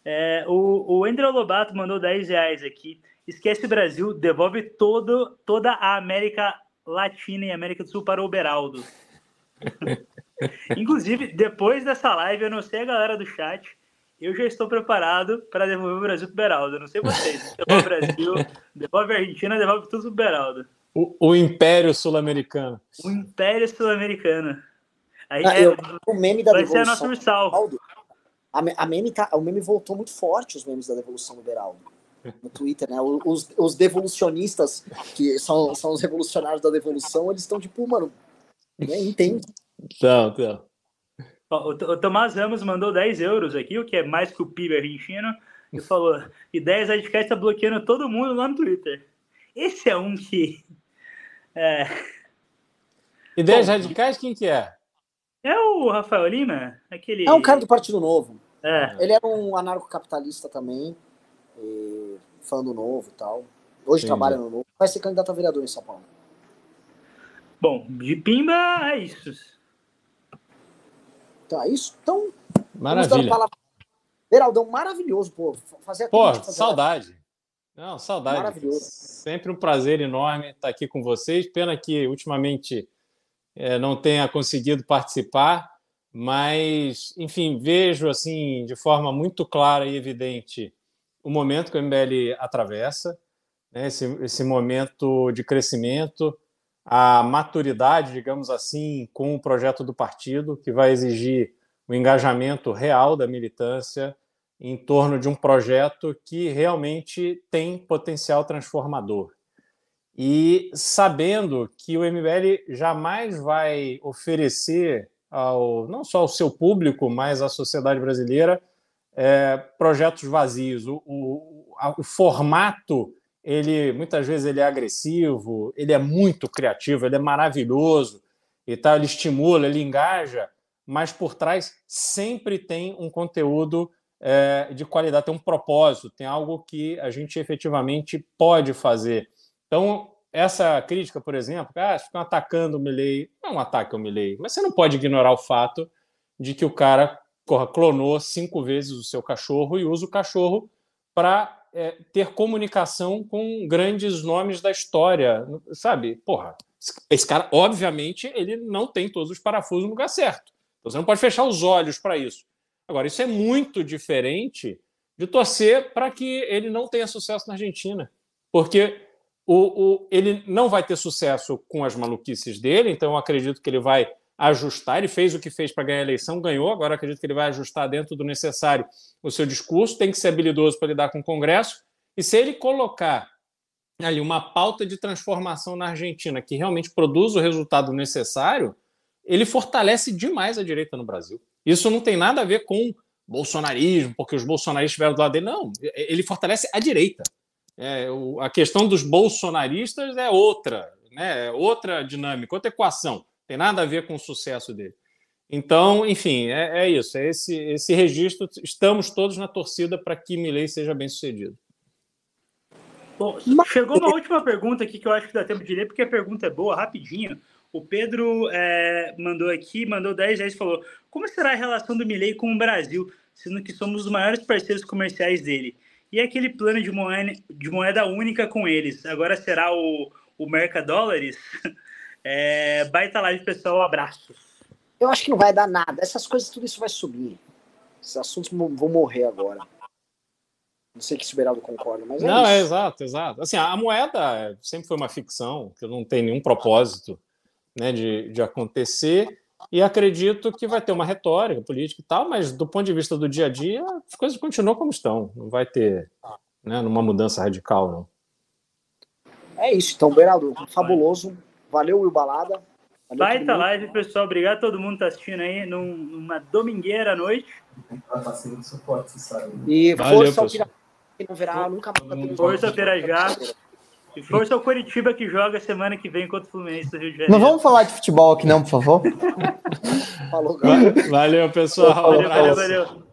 É, o, o André Lobato mandou 10 reais aqui. Esquece o Brasil, devolve todo, toda a América Latina e América do Sul para o Beraldo. Inclusive, depois dessa live, eu não sei a galera do chat, eu já estou preparado para devolver o Brasil para o Beraldo. Eu não sei vocês. Devolve o Brasil, devolve a Argentina, devolve tudo para o Beraldo. O, Império Sul-Americano. O Império Sul-Americano. Aí ah, é, eu, o meme da vai devolução. Ser a nossa Ursal. A, a meme tá, o meme voltou muito forte, os memes da devolução do Beraldo. No Twitter, né? Os, os devolucionistas, que são, são os revolucionários da devolução, eles estão tipo, mano, nem entende. Não, não. O, o Tomás Ramos mandou 10 euros aqui, o que é mais que o PIB argentino, e falou: ideias radicais está bloqueando todo mundo lá no Twitter. Esse é um que. É... Ideias Bom, radicais, quem que é? É o Rafael Lima? Aquele... É um cara do Partido Novo. É. Ele era um anarcocapitalista também, fã do Novo e tal. Hoje Entendi. trabalha no Novo. Vai ser candidato a vereador em São Paulo. Bom, de Pimba é isso. Então é isso. Então, Maravilha. Beraldão, maravilhoso, pô. Fazer Pô, saudade. Não, saudade. Maravilhoso. Sempre um prazer enorme estar aqui com vocês. Pena que ultimamente é, não tenha conseguido participar, mas, enfim, vejo assim de forma muito clara e evidente o momento que o MBL atravessa, né, esse, esse momento de crescimento, a maturidade, digamos assim, com o projeto do partido, que vai exigir o engajamento real da militância em torno de um projeto que realmente tem potencial transformador. E sabendo que o MBL jamais vai oferecer ao não só ao seu público, mas à sociedade brasileira é, projetos vazios. O, o, o, formato ele muitas vezes ele é agressivo, ele é muito criativo, ele é maravilhoso e tal, ele estimula, ele engaja, mas por trás sempre tem um conteúdo é, de qualidade, tem um propósito, tem algo que a gente efetivamente pode fazer. Então, essa crítica, por exemplo, ah, ficam atacando o Milley, não é um ataque ao Milley, mas você não pode ignorar o fato de que o cara clonou cinco vezes o seu cachorro e usa o cachorro para é, ter comunicação com grandes nomes da história, sabe? Porra, esse cara, obviamente, ele não tem todos os parafusos no lugar certo. Então, você não pode fechar os olhos para isso. Agora, isso é muito diferente de torcer para que ele não tenha sucesso na Argentina, porque o, o, ele não vai ter sucesso com as maluquices dele, então eu acredito que ele vai ajustar. Ele fez o que fez para ganhar a eleição, ganhou. Agora acredito que ele vai ajustar dentro do necessário o seu discurso. Tem que ser habilidoso para lidar com o Congresso. E se ele colocar ali uma pauta de transformação na Argentina que realmente produz o resultado necessário, ele fortalece demais a direita no Brasil. Isso não tem nada a ver com bolsonarismo, porque os bolsonaristas estiveram do lado dele. Não, ele fortalece a direita. É, o, a questão dos bolsonaristas é outra, né? É outra dinâmica, outra equação. Tem nada a ver com o sucesso dele. Então, enfim, é, é isso. É esse, esse registro. Estamos todos na torcida para que Milley seja bem sucedido. Bom, chegou uma última pergunta aqui que eu acho que dá tempo de ler, porque a pergunta é boa, rapidinho. O Pedro é, mandou aqui, mandou 10 reais e falou: Como será a relação do Milley com o Brasil, sendo que somos os maiores parceiros comerciais dele? E aquele plano de moeda, de moeda única com eles? Agora será o, o Mercadólares? *laughs* É, baita live, pessoal. Abraços. Eu acho que não vai dar nada. Essas coisas, tudo isso vai subir. Esses assuntos vão morrer agora. Não sei que se o Beraldo concorda, mas é Não, isso. é exato, exato. Assim, a moeda sempre foi uma ficção, que não tem nenhum propósito né, de, de acontecer. E acredito que vai ter uma retórica política e tal, mas do ponto de vista do dia a dia, as coisas continuam como estão. Não vai ter né, uma mudança radical, não. É isso, então, Beraldo, fabuloso. Valeu, Will Balada. Valeu Baita live, pessoal. Obrigado a todo mundo que tá assistindo aí num, numa domingueira à noite. E Valeu, força ao pessoal. Pirajá, que não verá nunca mais. Força ao Pirajá. E força ao Curitiba que joga semana que vem contra o Fluminense do Rio de Janeiro. Não vamos falar de futebol aqui, não, por favor? Falou, galera. Valeu, pessoal. Valeu, valeu, valeu.